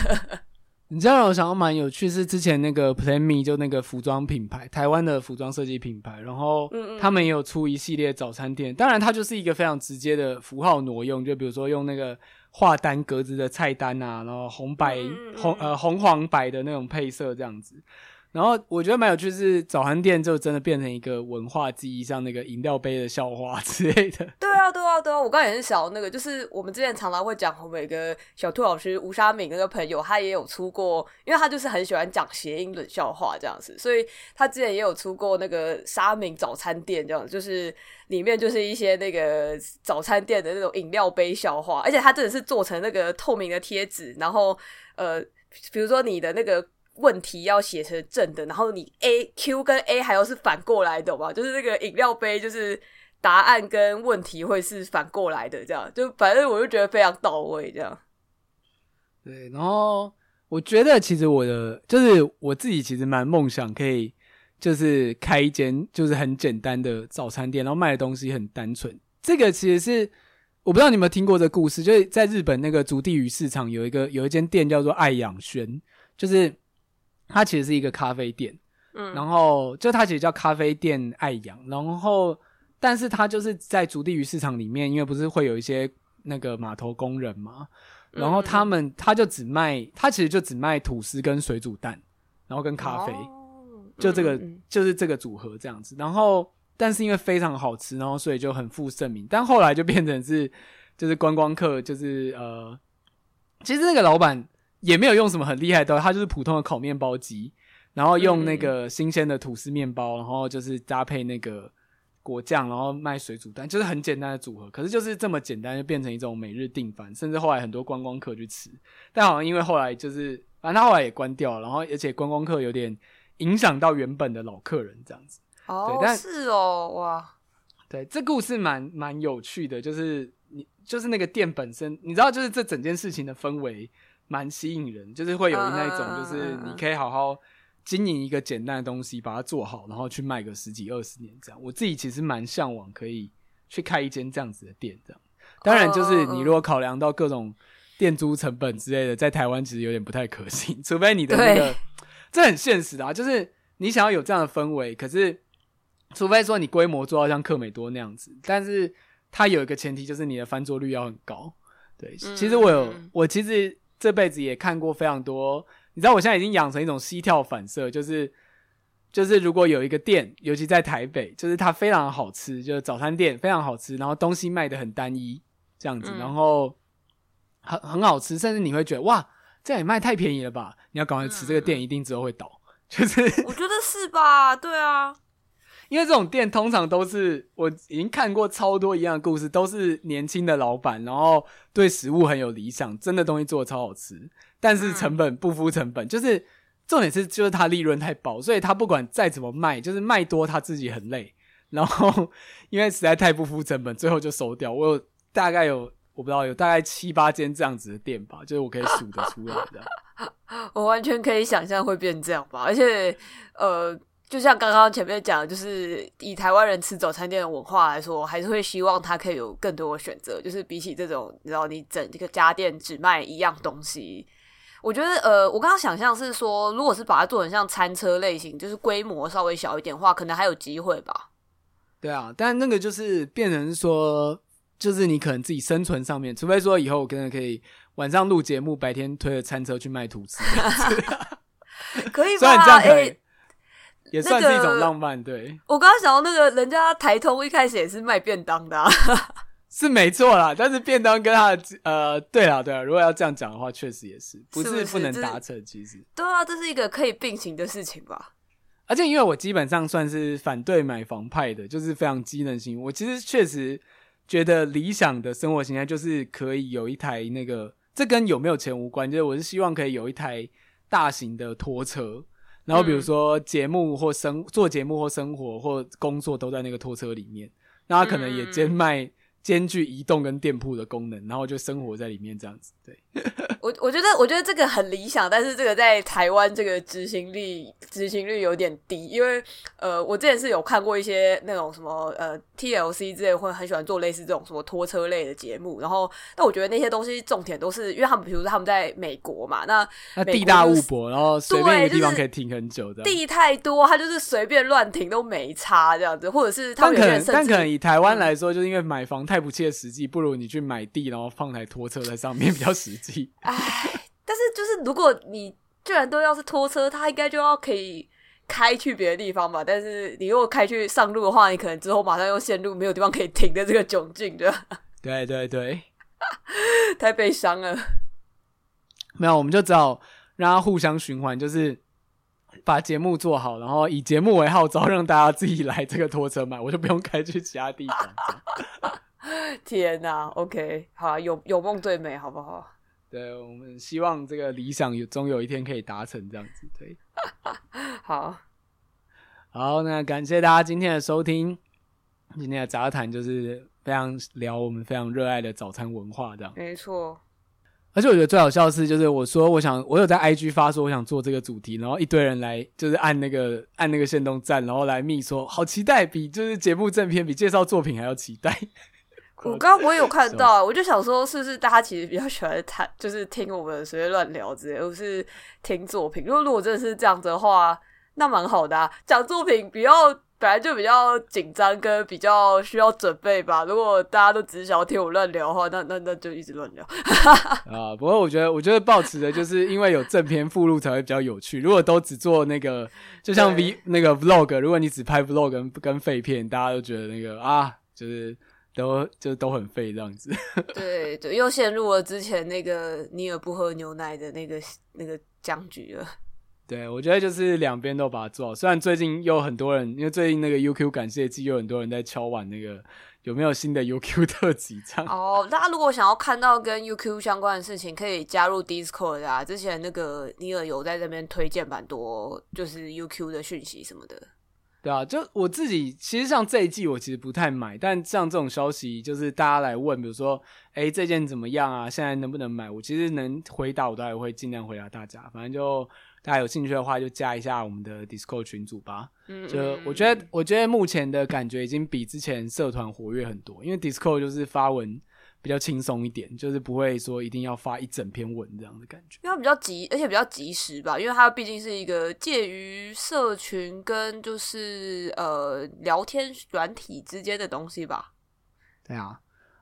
你知道我想要蛮有趣，是之前那个 Plan Me 就那个服装品牌，台湾的服装设计品牌，然后他们也有出一系列早餐店。当然，它就是一个非常直接的符号挪用，就比如说用那个画单格子的菜单啊，然后红白红呃红黄白的那种配色这样子。然后我觉得蛮有趣，是早餐店就真的变成一个文化记忆，像那个饮料杯的笑话之类的。对啊，对啊，对啊！我刚才也是想那个，就是我们之前常常会讲，我们有个小兔老师吴沙敏那个朋友，他也有出过，因为他就是很喜欢讲谐音冷笑话这样子，所以他之前也有出过那个沙敏早餐店这样子，就是里面就是一些那个早餐店的那种饮料杯笑话，而且他真的是做成那个透明的贴纸，然后呃，比如说你的那个。问题要写成正的，然后你 A Q 跟 A 还要是反过来的吧？就是那个饮料杯，就是答案跟问题会是反过来的，这样就反正我就觉得非常到位，这样。对，然后我觉得其实我的就是我自己其实蛮梦想可以就是开一间就是很简单的早餐店，然后卖的东西很单纯。这个其实是我不知道你有没有听过这故事，就是在日本那个足地鱼市场有一个有一间店叫做爱养轩，就是。它其实是一个咖啡店，嗯，然后就它其实叫咖啡店爱养，然后但是它就是在竹地鱼市场里面，因为不是会有一些那个码头工人嘛，然后他们他就只卖，他其实就只卖吐司跟水煮蛋，然后跟咖啡，就这个就是这个组合这样子，然后但是因为非常好吃，然后所以就很负盛名，但后来就变成是就是观光客，就是呃，其实那个老板。也没有用什么很厉害的东西，它就是普通的烤面包机，然后用那个新鲜的吐司面包，然后就是搭配那个果酱，然后卖水煮蛋，就是很简单的组合。可是就是这么简单，就变成一种每日订饭，甚至后来很多观光客去吃。但好像因为后来就是，反正他后来也关掉了，然后而且观光客有点影响到原本的老客人这样子。哦，对，但是哦，哇，对，这故事蛮蛮有趣的，就是你就是那个店本身，你知道，就是这整件事情的氛围。蛮吸引人，就是会有那种，就是你可以好好经营一个简单的东西，把它做好，然后去卖个十几二十年这样。我自己其实蛮向往可以去开一间这样子的店，这样。当然，就是你如果考量到各种店租成本之类的，在台湾其实有点不太可行，*laughs* 除非你的那个，这很现实的啊，就是你想要有这样的氛围，可是除非说你规模做到像克美多那样子，但是它有一个前提，就是你的翻桌率要很高。对，其实我有，我其实。这辈子也看过非常多，你知道，我现在已经养成一种膝跳反射，就是就是如果有一个店，尤其在台北，就是它非常好吃，就是早餐店非常好吃，然后东西卖的很单一这样子，然后很很好吃，甚至你会觉得哇，这样也卖太便宜了吧？你要赶快吃，这个店一定之后会倒，就是我觉得是吧？对啊。因为这种店通常都是我已经看过超多一样的故事，都是年轻的老板，然后对食物很有理想，真的东西做的超好吃，但是成本不敷成本，就是重点是就是他利润太薄，所以他不管再怎么卖，就是卖多他自己很累，然后因为实在太不敷成本，最后就收掉。我有大概有我不知道有大概七八间这样子的店吧，就是我可以数得出来的。*laughs* 我完全可以想象会变这样吧，而且呃。就像刚刚前面讲的，就是以台湾人吃早餐店的文化来说，还是会希望它可以有更多的选择。就是比起这种，你知道，你整这个家店只卖一样东西，我觉得，呃，我刚刚想象是说，如果是把它做成像餐车类型，就是规模稍微小一点的话，可能还有机会吧。对啊，但那个就是变成说，就是你可能自己生存上面，除非说以后我可能可以晚上录节目，白天推着餐车去卖吐司，*laughs* 可以吧？*laughs* 虽然这样可以。欸也算是一种浪漫，对。那个、我刚刚想到那个人家台通一开始也是卖便当的、啊，*laughs* 是没错啦。但是便当跟他的呃，对啊，对啊。如果要这样讲的话，确实也是不是不能达成，其实。对啊，这是一个可以并行的事情吧。而且因为我基本上算是反对买房派的，就是非常机能型。我其实确实觉得理想的生活形态就是可以有一台那个，这跟有没有钱无关，就是我是希望可以有一台大型的拖车，然后比如说节目或生做节目或生活或工作都在那个拖车里面，那他可能也兼卖。兼具移动跟店铺的功能，然后就生活在里面这样子。对，*laughs* 我我觉得我觉得这个很理想，但是这个在台湾这个执行力执行率有点低，因为呃，我之前是有看过一些那种什么呃 TLC 之类会很喜欢做类似这种什么拖车类的节目，然后但我觉得那些东西重点都是因为他们比如说他们在美国嘛，那、就是、那地大物博，然后随便一个地方可以停很久的，地太多，他就是随便乱停都没差这样子，或者是他们可能但可能以台湾来说，就是因为买房太不切实际，不如你去买地，然后放台拖车在上面比较实际。哎，但是就是如果你居然都要是拖车，它应该就要可以开去别的地方嘛。但是你如果开去上路的话，你可能之后马上又陷入没有地方可以停的这个窘境，对吧？对对对，*laughs* 太悲伤了。没有，我们就只好让它互相循环，就是把节目做好，然后以节目为号召，让大家自己来这个拖车买，我就不用开去其他地方。*laughs* 天哪，OK，好啊，有有梦最美，好不好？对，我们希望这个理想有终有一天可以达成，这样子。对，*laughs* 好，好，那感谢大家今天的收听。今天的杂谈就是非常聊我们非常热爱的早餐文化，这样。没错。而且我觉得最好笑的是，就是我说我想，我有在 IG 发说我想做这个主题，然后一堆人来，就是按那个按那个限动赞，然后来密说好期待，比就是节目正片比介绍作品还要期待。我刚刚我也有看到，我就想说，是不是大家其实比较喜欢谈，就是听我们随便乱聊之类，而不是听作品？如果如果真的是这样子的话，那蛮好的啊。讲作品比较本来就比较紧张，跟比较需要准备吧。如果大家都只是想要听我乱聊的话，那那那就一直乱聊。*laughs* 啊，不过我觉得，我觉得抱持的就是因为有正片附录才会比较有趣。如果都只做那个，就像 V 那个 Vlog，如果你只拍 Vlog 跟跟废片，大家都觉得那个啊，就是。都就都很废这样子，*laughs* 对对，又陷入了之前那个尼尔不喝牛奶的那个那个僵局了。*laughs* 对，我觉得就是两边都把它做好。虽然最近有很多人，因为最近那个 UQ 感谢季，有很多人在敲碗那个有没有新的 UQ *laughs* 特辑这样。哦，大家如果想要看到跟 UQ 相关的事情，可以加入 Discord 啊。之前那个尼尔有在这边推荐蛮多，就是 UQ 的讯息什么的。对啊，就我自己，其实像这一季我其实不太买，但像这种消息，就是大家来问，比如说，哎，这件怎么样啊？现在能不能买？我其实能回答，我都还会尽量回答大家。反正就大家有兴趣的话，就加一下我们的 Discord 群组吧。嗯，就我觉得，我觉得目前的感觉已经比之前社团活跃很多，因为 Discord 就是发文。比较轻松一点，就是不会说一定要发一整篇文这样的感觉，因为它比较及，而且比较及时吧，因为它毕竟是一个介于社群跟就是呃聊天软体之间的东西吧。对啊，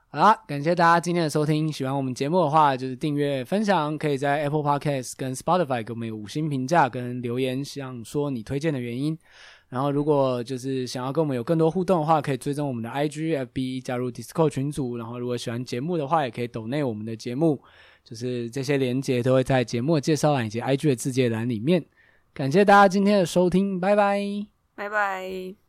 好啦，感谢大家今天的收听，喜欢我们节目的话，就是订阅、分享，可以在 Apple Podcast 跟 Spotify 给我们五星评价跟留言，想说你推荐的原因。然后，如果就是想要跟我们有更多互动的话，可以追踪我们的 IG、FB，加入 Discord 群组。然后，如果喜欢节目的话，也可以抖内我们的节目，就是这些连接都会在节目的介绍栏以及 IG 的字节栏里面。感谢大家今天的收听，拜拜，拜拜。